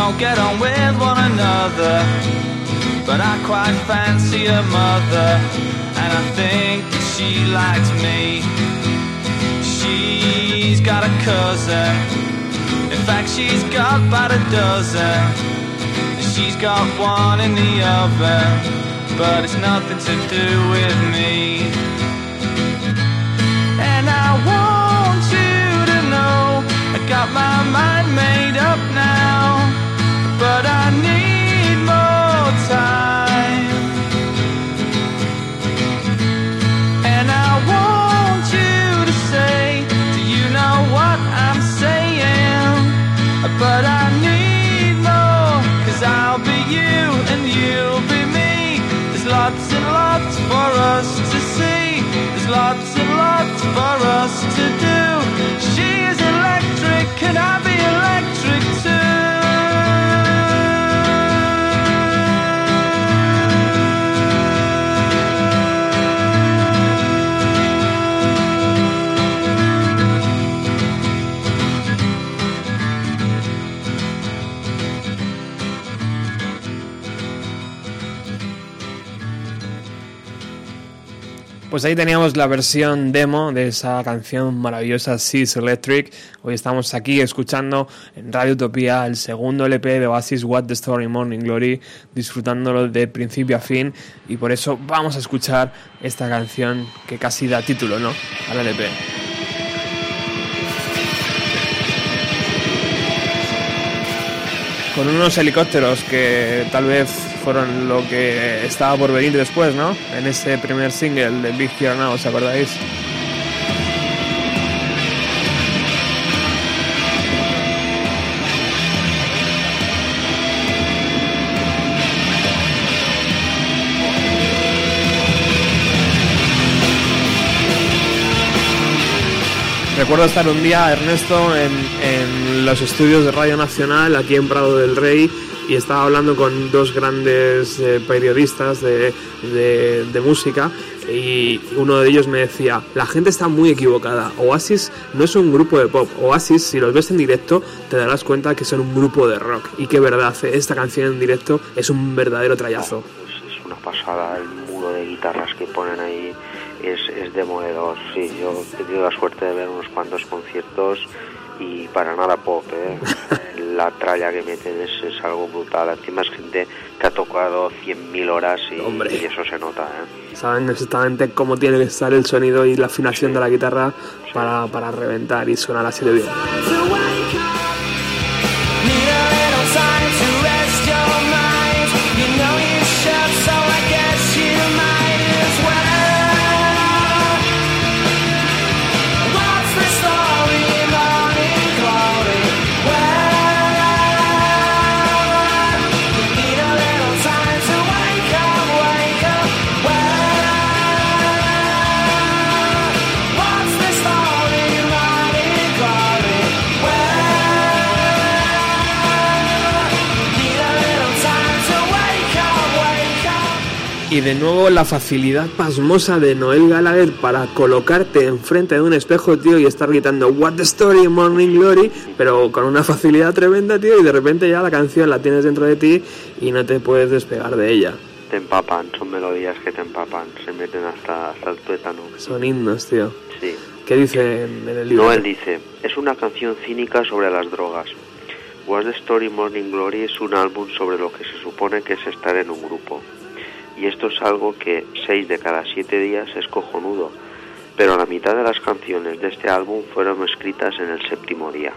E: don't get on with one another. But I quite fancy her mother. And I think she likes me. She's got a cousin. In fact, she's got about a dozen. She's got one in the oven. But it's nothing to do with me. And I want you to know I got my mind made up now, but I need more time. And I want you to say, Do you know what I'm saying? But I need more, cause I'll be you and you'll be me. There's lots and lots for us to see. There's lots and lots for us to do. She is electric, can I be electric
B: Pues ahí teníamos la versión demo de esa canción maravillosa Seas Electric. Hoy estamos aquí escuchando en Radio Utopía el segundo LP de Oasis What the Story Morning Glory, disfrutándolo de principio a fin y por eso vamos a escuchar esta canción que casi da título, ¿no? Al LP. Con unos helicópteros que tal vez fueron lo que estaba por venir después, ¿no? En ese primer single de Big Here Now, ¿os acordáis? Recuerdo estar un día, Ernesto, en, en los estudios de Radio Nacional, aquí en Prado del Rey, y estaba hablando con dos grandes eh, periodistas de, de- de música y uno de ellos me decía, la gente está muy equivocada, Oasis no es un grupo de pop, Oasis si los ves en directo te darás cuenta que son un grupo de rock y que verdad, esta canción en directo es un verdadero trayazo.
D: Es, es una pasada, el muro de guitarras que ponen ahí es, es demoledor. Sí, yo he tenido la suerte de ver unos cuantos conciertos y para nada pop, ¿eh? La tralla que meten es, es algo brutal. Encima es gente que ha tocado 100.000 horas y,
B: Hombre.
D: y eso se nota, ¿eh?
B: Saben exactamente cómo tiene que estar el sonido y la afinación de la guitarra para, para reventar y sonar así de bien. Y de nuevo la facilidad pasmosa de Noel Gallagher para colocarte enfrente de un espejo, tío, y estar gritando What the Story, Morning Glory, pero con una facilidad tremenda, tío, y de repente ya la canción la tienes dentro de ti y no te puedes despegar de ella.
D: Te empapan, son melodías que te empapan, se meten hasta, hasta el tuétano.
B: Son himnos, tío.
D: Sí.
B: ¿Qué dice en el libro?
D: Noel dice, es una canción cínica sobre las drogas. What's the Story Morning Glory es un álbum sobre lo que se supone que es estar en un grupo. Y esto es algo que seis de cada siete días es cojonudo. Pero la mitad de las canciones de este álbum fueron escritas en el séptimo día.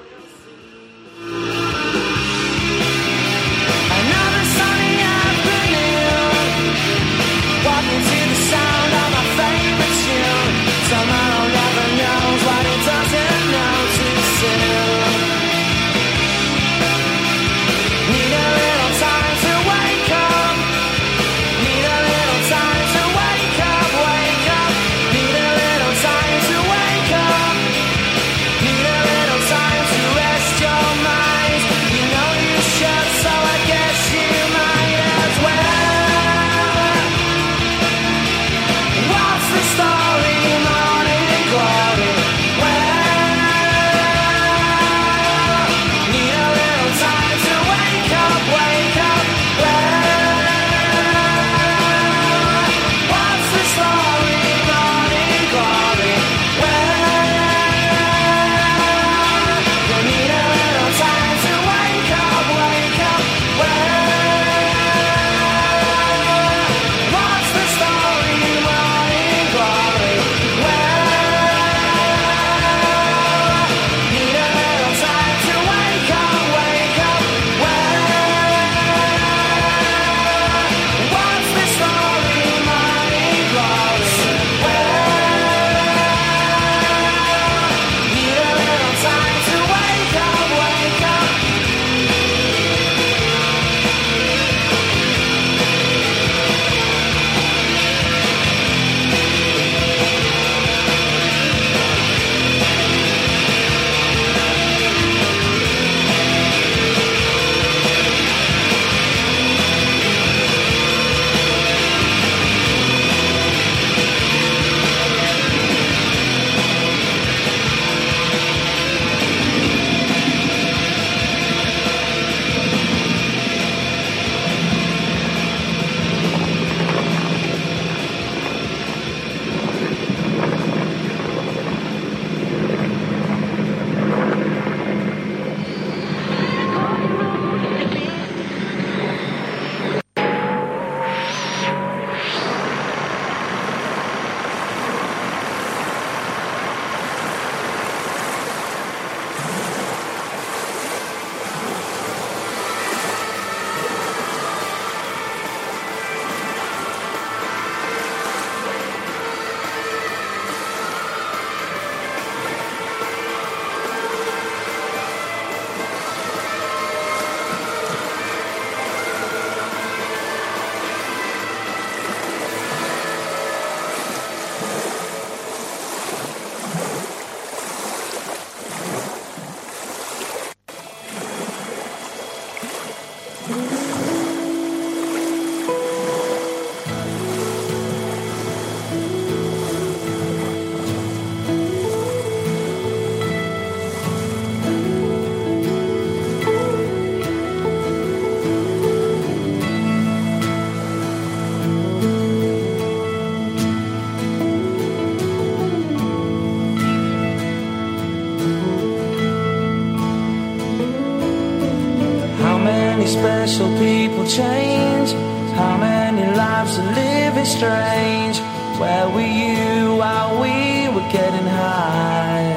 F: Special people change? How many lives are living strange? Where were you while we were getting high?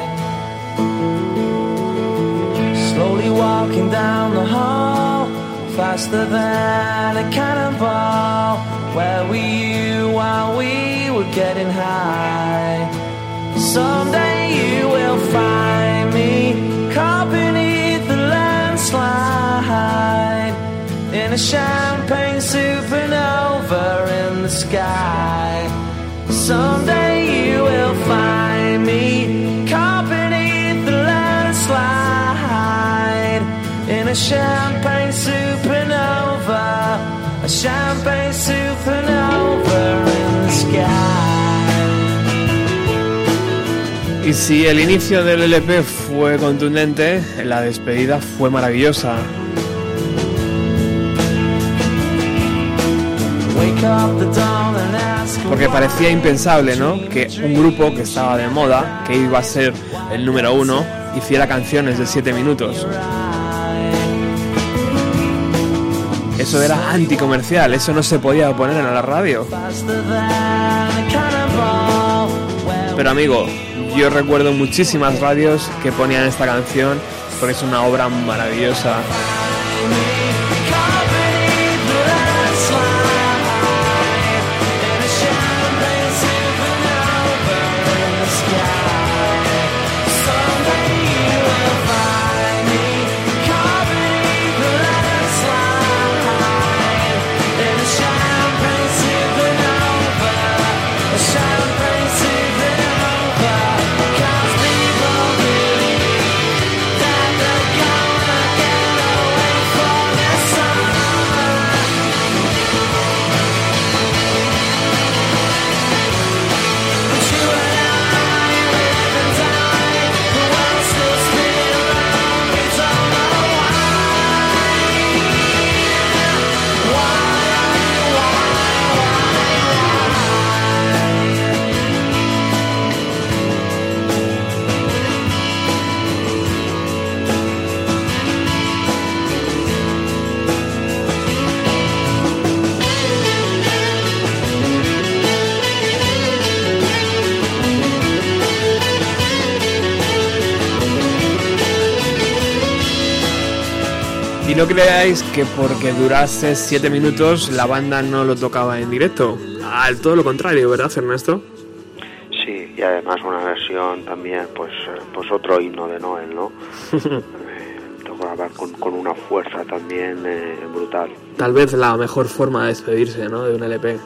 F: Slowly walking down the hall, faster than a cannonball. Where were you while we were getting high? Someday you will find me caught beneath the landslide in a champagne supernova in the sky. Someday you will find me caught beneath the landslide in a champagne supernova, a champagne supernova in the sky.
B: Y si el inicio del LP fue contundente, la despedida fue maravillosa. Porque parecía impensable, ¿no? Que un grupo que estaba de moda, que iba a ser el número uno, hiciera canciones de 7 minutos. Eso era anticomercial, eso no se podía poner en la radio. Pero amigo, yo recuerdo muchísimas radios que ponían esta canción porque es una obra maravillosa. Y no creáis que porque durase 7 minutos la banda no lo tocaba en directo. Al todo lo contrario, ¿verdad, Ernesto?
D: Sí, y además una versión también, pues, eh, pues otro himno de Noel, ¿no? Eh, con, con una fuerza también eh, brutal.
B: Tal vez la mejor forma de despedirse, ¿no? De un LP.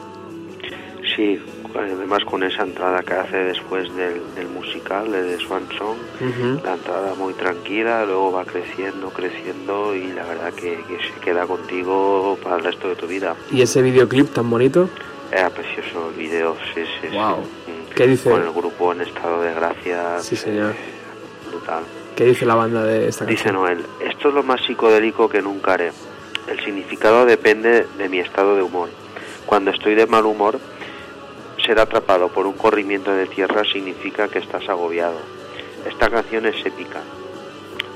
D: Sí, además con esa entrada que hace después del, del musical de The Swan Song,
B: Ujú.
D: la entrada muy tranquila, luego va creciendo, creciendo y la verdad que, que se queda contigo para el resto de tu vida.
B: Y ese videoclip tan bonito.
D: Era precioso el video, sí, sí, sí.
B: Guau.
D: Mm.
B: ¿Qué dice?
D: Con el grupo en estado de gracia.
B: Sí, señor.
D: eh, Brutal.
B: ¿Qué dice la banda de esta
D: Dice
B: canción?
D: Noel, esto es lo más psicodélico que nunca haré. El significado depende de mi estado de humor. Cuando estoy de mal humor, ser atrapado por un corrimiento de tierra significa que estás agobiado. Esta canción es épica.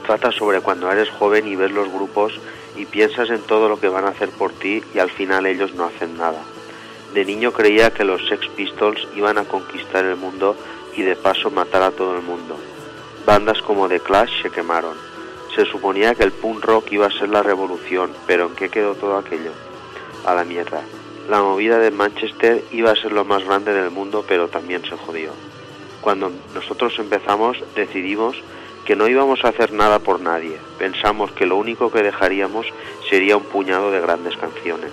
D: Trata sobre cuando eres joven y ves los grupos y piensas en todo lo que van a hacer por ti y al final ellos no hacen nada. De niño creía que los Sex Pistols iban a conquistar el mundo y de paso matar a todo el mundo. Bandas como The Clash se quemaron. Se suponía que el punk rock iba a ser la revolución, pero ¿en qué quedó todo aquello? A la mierda. La movida de Manchester iba a ser lo más grande del mundo, pero también se jodió. Cuando nosotros empezamos, decidimos que no íbamos a hacer nada por nadie. Pensamos que lo único que dejaríamos sería un puñado de grandes canciones.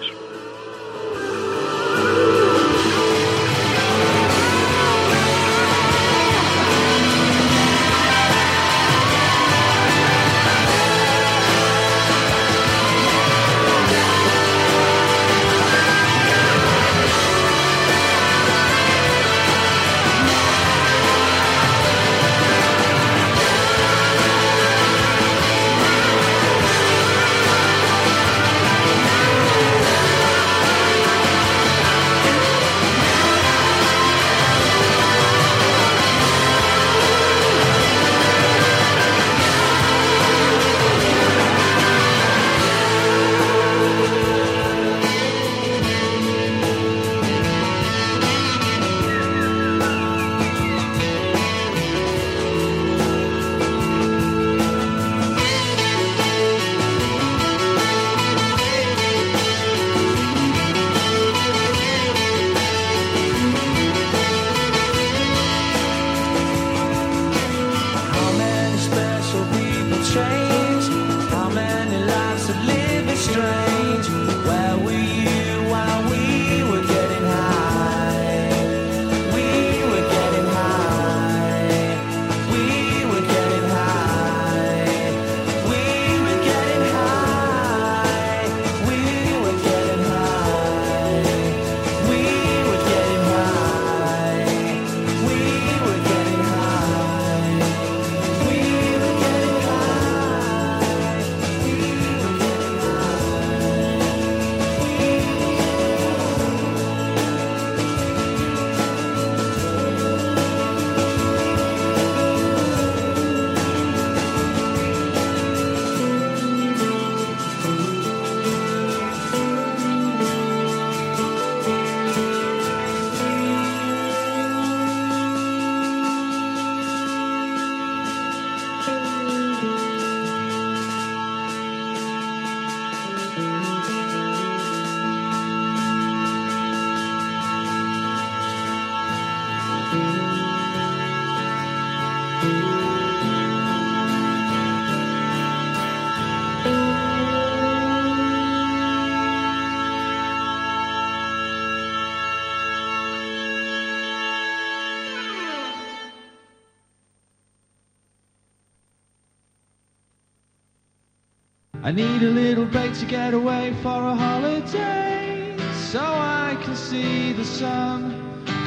E: I need a little break to get away for a holiday so I can see the sun.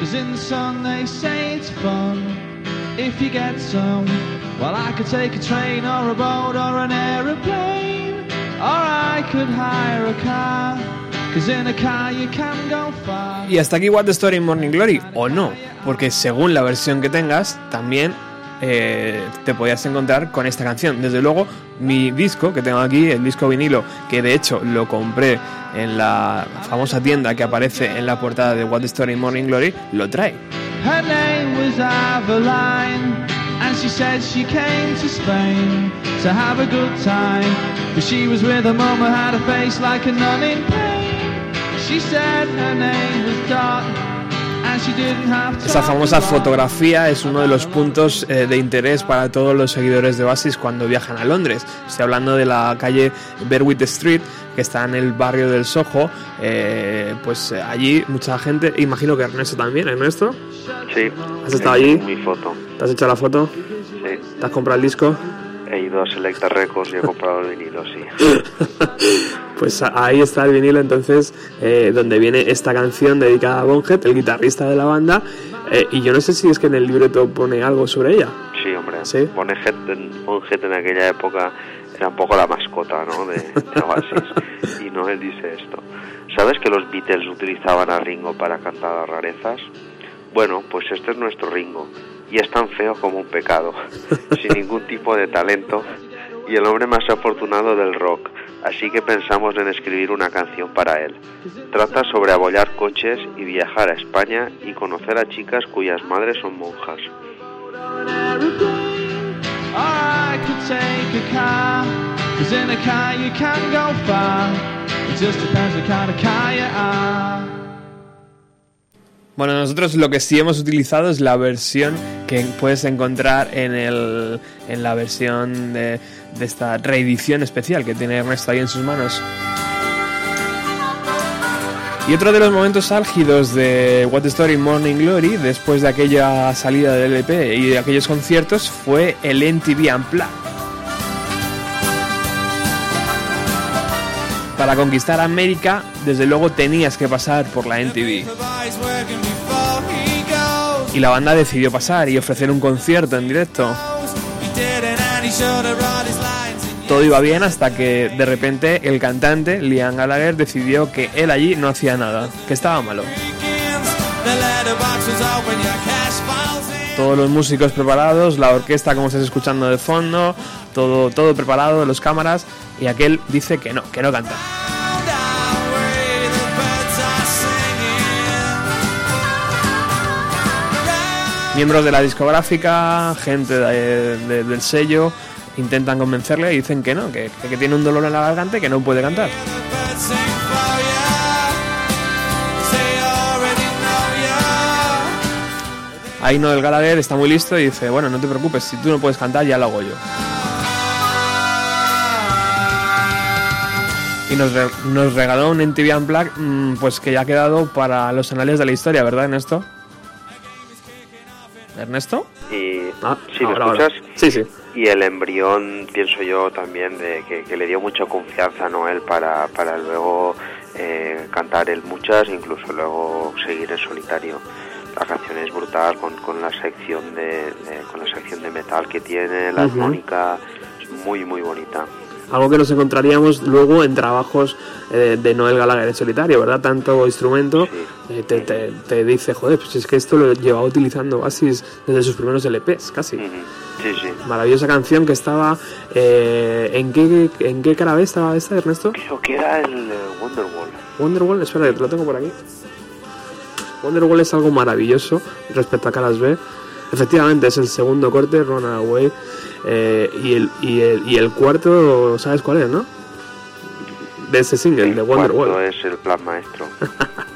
E: Cause in the sun they say it's fun if you get some. Well, I could take a train or a boat or an aeroplane, or I could hire a car. Cause in a car you can go far.
B: Y hasta aquí What the Story in Morning Glory, o no, porque según la versión que tengas, también eh, te podías encontrar con esta canción. Desde luego, mi disco que tengo aquí, el disco vinilo, que de hecho lo compré en la famosa tienda que aparece en la portada de What the Story in Morning Glory, lo trae.
E: Her name was Aveline, and she said she came to Spain to have a good time. But she was with her who had a face like a nun in pain. She said her name was Dot,
B: Esa famosa fotografía es uno de los puntos eh, de interés para todos los seguidores de Oasis cuando viajan a Londres. Estoy hablando de la calle Berwick Street, que está en el barrio del Soho. Eh, pues eh, allí mucha gente, imagino que Ernesto también, Ernesto.
D: Sí.
B: ¿Has estado
D: es
B: allí?
D: Mi foto.
B: ¿Te has hecho la foto?
D: Sí.
B: ¿Te has comprado el disco?
D: He ido a Selecta Records y he comprado el vinilo, sí.
B: Pues ahí está el vinilo entonces eh, donde viene esta canción dedicada a Bonhead, el guitarrista de la banda. eh, y yo no sé si es que en el libreto pone algo sobre ella.
D: Sí, hombre.
B: ¿Sí?
D: Bonhead en, aquella época era un poco la mascota, ¿no? De, de Oasis. Y Noel dice esto. ¿Sabes que los Beatles utilizaban a Ringo para cantar las rarezas? Bueno, pues este es nuestro Ringo. Y es tan feo como un pecado. sin ningún tipo de talento. Y el hombre más afortunado del rock. Así que pensamos en escribir una canción para él. Trata sobre abollar coches y viajar a España y conocer a chicas cuyas madres son monjas.
B: Bueno, nosotros lo que sí hemos utilizado es la versión que puedes encontrar en, el, en la versión de, esta reedición especial que tiene Ernesto ahí en sus manos. Y otro de los momentos álgidos de What Story Morning Glory, después de aquella salida del LP y de aquellos conciertos, fue el MTV Unplugged. Para conquistar América, desde luego tenías que pasar por la MTV. Y la banda decidió pasar y ofrecer un concierto en directo. Todo iba bien hasta que de repente el cantante Liam Gallagher decidió que él allí no hacía nada, que estaba malo. Todos los músicos preparados, la orquesta como estás escuchando de fondo, todo, todo preparado, los cámaras, y aquel dice que no, que no canta. Miembros de la discográfica, gente de- de- del sello, intentan convencerle y dicen que no, que, que tiene un dolor en la garganta y que no puede cantar. Ahí Noel Gallagher está muy listo y dice, bueno, no te preocupes, si tú no puedes cantar ya lo hago yo. Y nos, re- nos regaló un MTV Unplugged, mm, pues que ya ha quedado para los anales de la historia, ¿verdad, Ernesto? ¿Ernesto?
D: Y
B: Ah, ahora, ahora.
D: escuchas,
B: Sí, sí.
D: y el embrión, pienso yo también, de que, que le dio mucha confianza a Noel para, para luego eh, cantar él muchas, incluso luego seguir en solitario. La canción es brutal con, con la sección de, de- con la sección de metal que tiene, la
B: Ujú.
D: armónica, es muy muy bonita.
B: Algo que nos encontraríamos luego en trabajos eh, de Noel Gallagher en solitario, ¿verdad? Tanto instrumento
D: Sí.
B: eh, te, te- te dice, joder, pues es que esto lo llevaba utilizando Oasis desde sus primeros LPs, casi.
D: Ujú. Sí, sí.
B: Maravillosa canción que estaba... eh, ¿en, qué, ¿En qué cara estaba esta, Ernesto?
D: Creo que era el eh, Wonderwall.
B: Wonderwall, espera, que te lo tengo por aquí. Wonderwall es algo maravilloso respecto a Caras B. Efectivamente, es el segundo corte, Runaway. eh, y, el, y, el, y el cuarto, ¿sabes cuál es, no? De ese single,
D: El
B: de
D: cuarto
B: Wonderwall.
D: es el plan maestro.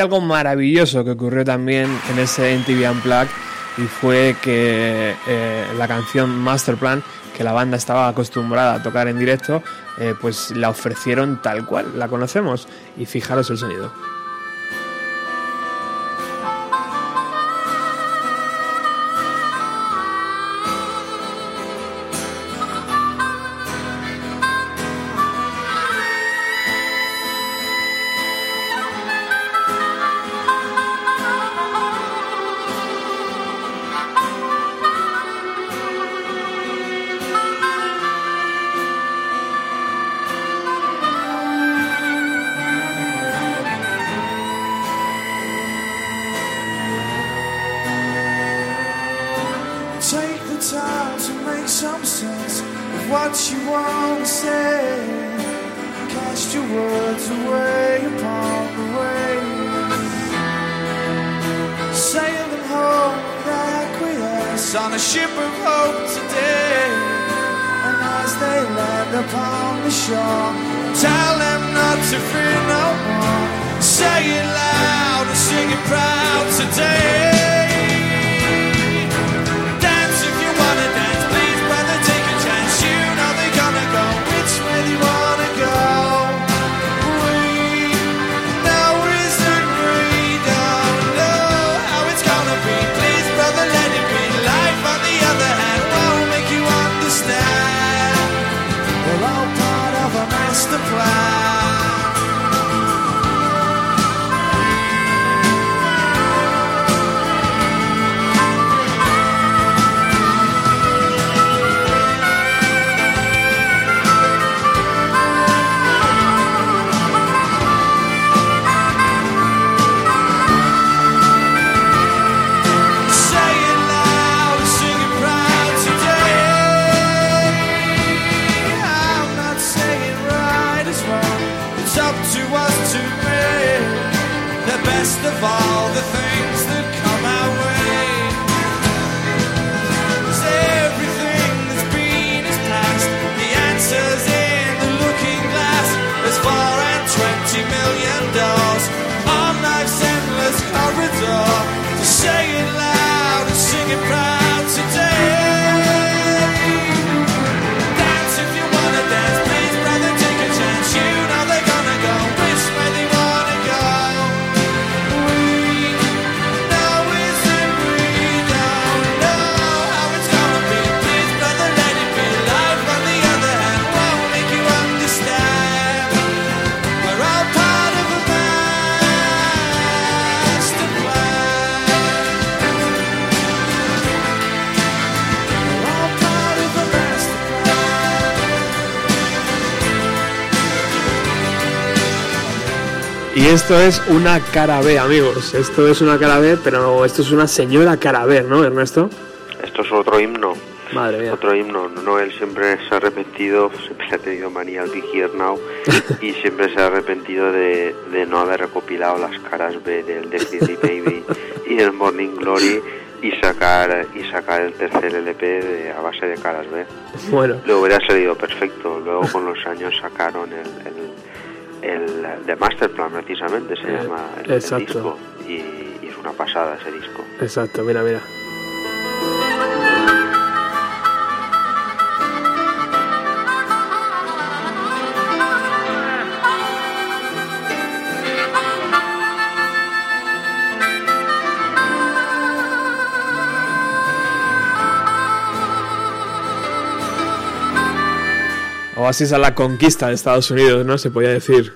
E: algo maravilloso que ocurrió también en ese MTV Unplugged y fue que eh, la canción Masterplan, que la banda estaba acostumbrada a tocar en directo, eh, pues la ofrecieron tal cual, la conocemos. Y fijaros el sonido. Y esto es una cara B, amigos. Esto es una cara B, pero esto es una señora cara B, ¿no, Ernesto?
D: Esto es otro himno.
E: Madre mía.
D: Otro himno. Noel siempre se ha arrepentido, siempre ha tenido manía al Big Here Now y siempre se ha arrepentido de, de no haber recopilado las caras B del Destiny Baby y el Morning Glory y sacar y sacar el tercer LP de- a base de caras B.
E: Bueno,
D: Le hubiera salido perfecto. Luego con los años sacaron el, el, el de Masterplan precisamente, se
E: Eh,
D: llama el, disco y, y es una pasada ese disco.
E: exacto, mira, mira.
B: Oasis a la conquista de Estados Unidos, ¿no? Se podía decir.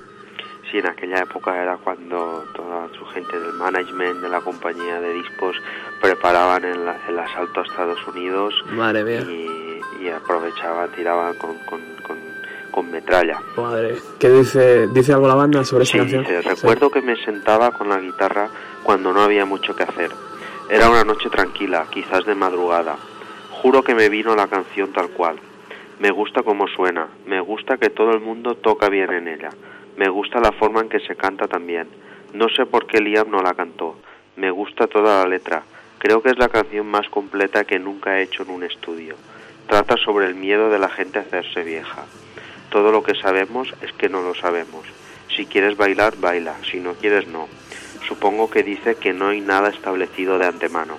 D: Sí, en aquella época era cuando toda su gente del management de la compañía de discos preparaban el, el asalto a Estados Unidos
B: Madre mía.
D: y, y aprovechaban, tiraban con, con, con, con metralla.
B: Madre. ¿Qué dice, dice algo la banda sobre esta
D: Sí,
B: canción?
D: dice, recuerdo que me sentaba con la guitarra cuando no había mucho que hacer. Era una noche tranquila, quizás de madrugada. Juro que me vino la canción tal cual. Me gusta cómo suena, me gusta que todo el mundo toca bien en ella, me gusta la forma en que se canta también. No sé por qué Liam no la cantó, me gusta toda la letra. Creo que es la canción más completa que nunca he hecho en un estudio. Trata sobre el miedo de la gente a hacerse vieja. Todo lo que sabemos es que no lo sabemos. Si quieres bailar, baila. Si no quieres, no. Supongo que dice que no hay nada establecido de antemano.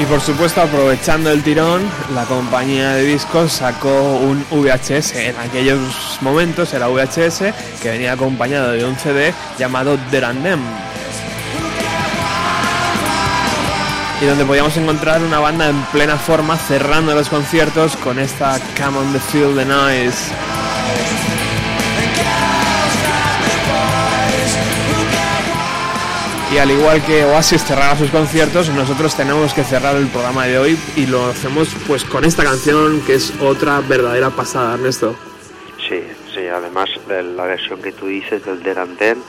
B: Y por supuesto, aprovechando el tirón, la compañía de discos sacó un VHS. En aquellos momentos era VHS que venía acompañado de un CD llamado The Random. Y donde podíamos encontrar una banda en plena forma cerrando los conciertos con esta Come on the Feel the Noise. Y al igual que Oasis cerraba sus conciertos, nosotros tenemos que cerrar el programa de hoy y lo hacemos pues con esta canción que es otra verdadera pasada, Ernesto.
D: Sí, sí, además de la versión que tú dices del Deranden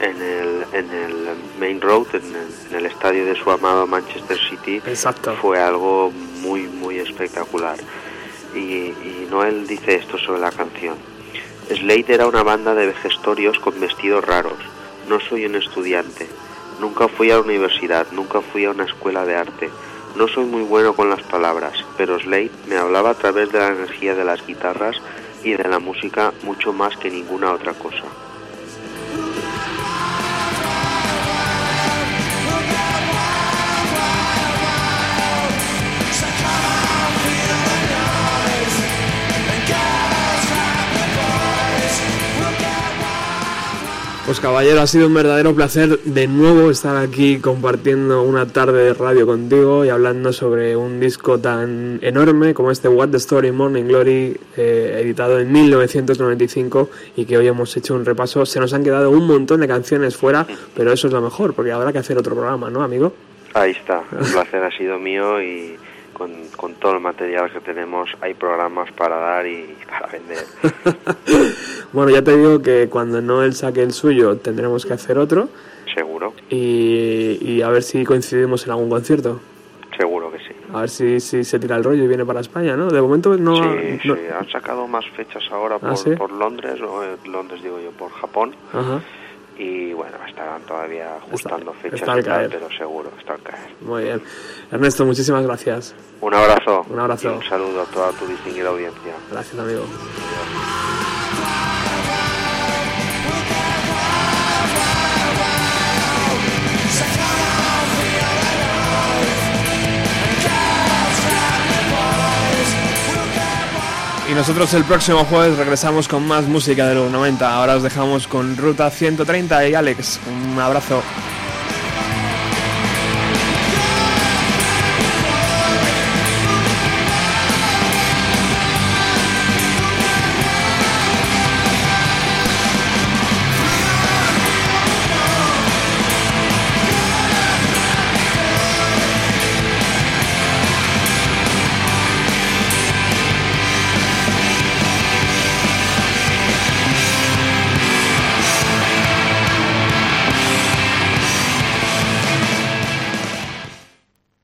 D: en el, en el Main Road, en el, en el estadio de su amado Manchester City,
B: Exacto.
D: fue algo muy, muy espectacular. Y, y Noel dice esto sobre la canción. Slade era una banda de vejestorios con vestidos raros. No soy un estudiante. Nunca fui a la universidad, nunca fui a una escuela de arte. No soy muy bueno con las palabras, pero Slade me hablaba a través de la energía de las guitarras y de la música mucho más que ninguna otra cosa.
B: Pues caballero, ha sido un verdadero placer de nuevo estar aquí compartiendo una tarde de radio contigo y hablando sobre un disco tan enorme como este What the Story Morning Glory, eh, editado en 1995 y que hoy hemos hecho un repaso. Se nos han quedado un montón de canciones fuera, pero eso es lo mejor, porque habrá que hacer otro programa, ¿no, amigo?
D: Ahí está, el placer ha sido mío y con, con todo el material que tenemos hay programas para dar y para vender.
B: bueno, ya te digo que cuando Noel saque el suyo tendremos que hacer otro
D: Seguro,
B: y, y a ver si coincidimos en algún concierto.
D: seguro que sí.
B: A ver si, si se tira el rollo y viene para España, ¿no? De momento no...
D: Sí,
B: no-
D: sí, han sacado más fechas ahora
B: ¿Ah,
D: por,
B: sí?
D: por Londres, o eh, Londres digo yo, por Japón.
B: Ajá.
D: Y bueno, estarán todavía ajustando fechas
B: está
D: tal, pero seguro, está al caer.
B: Muy bien. Ernesto, muchísimas gracias.
D: Un abrazo.
B: Un abrazo.
D: Y un saludo a toda tu distinguida audiencia.
B: Gracias, amigo. Y nosotros el próximo jueves regresamos con más música de los 90. Ahora os dejamos con Ruta 130 y Alex. Un abrazo.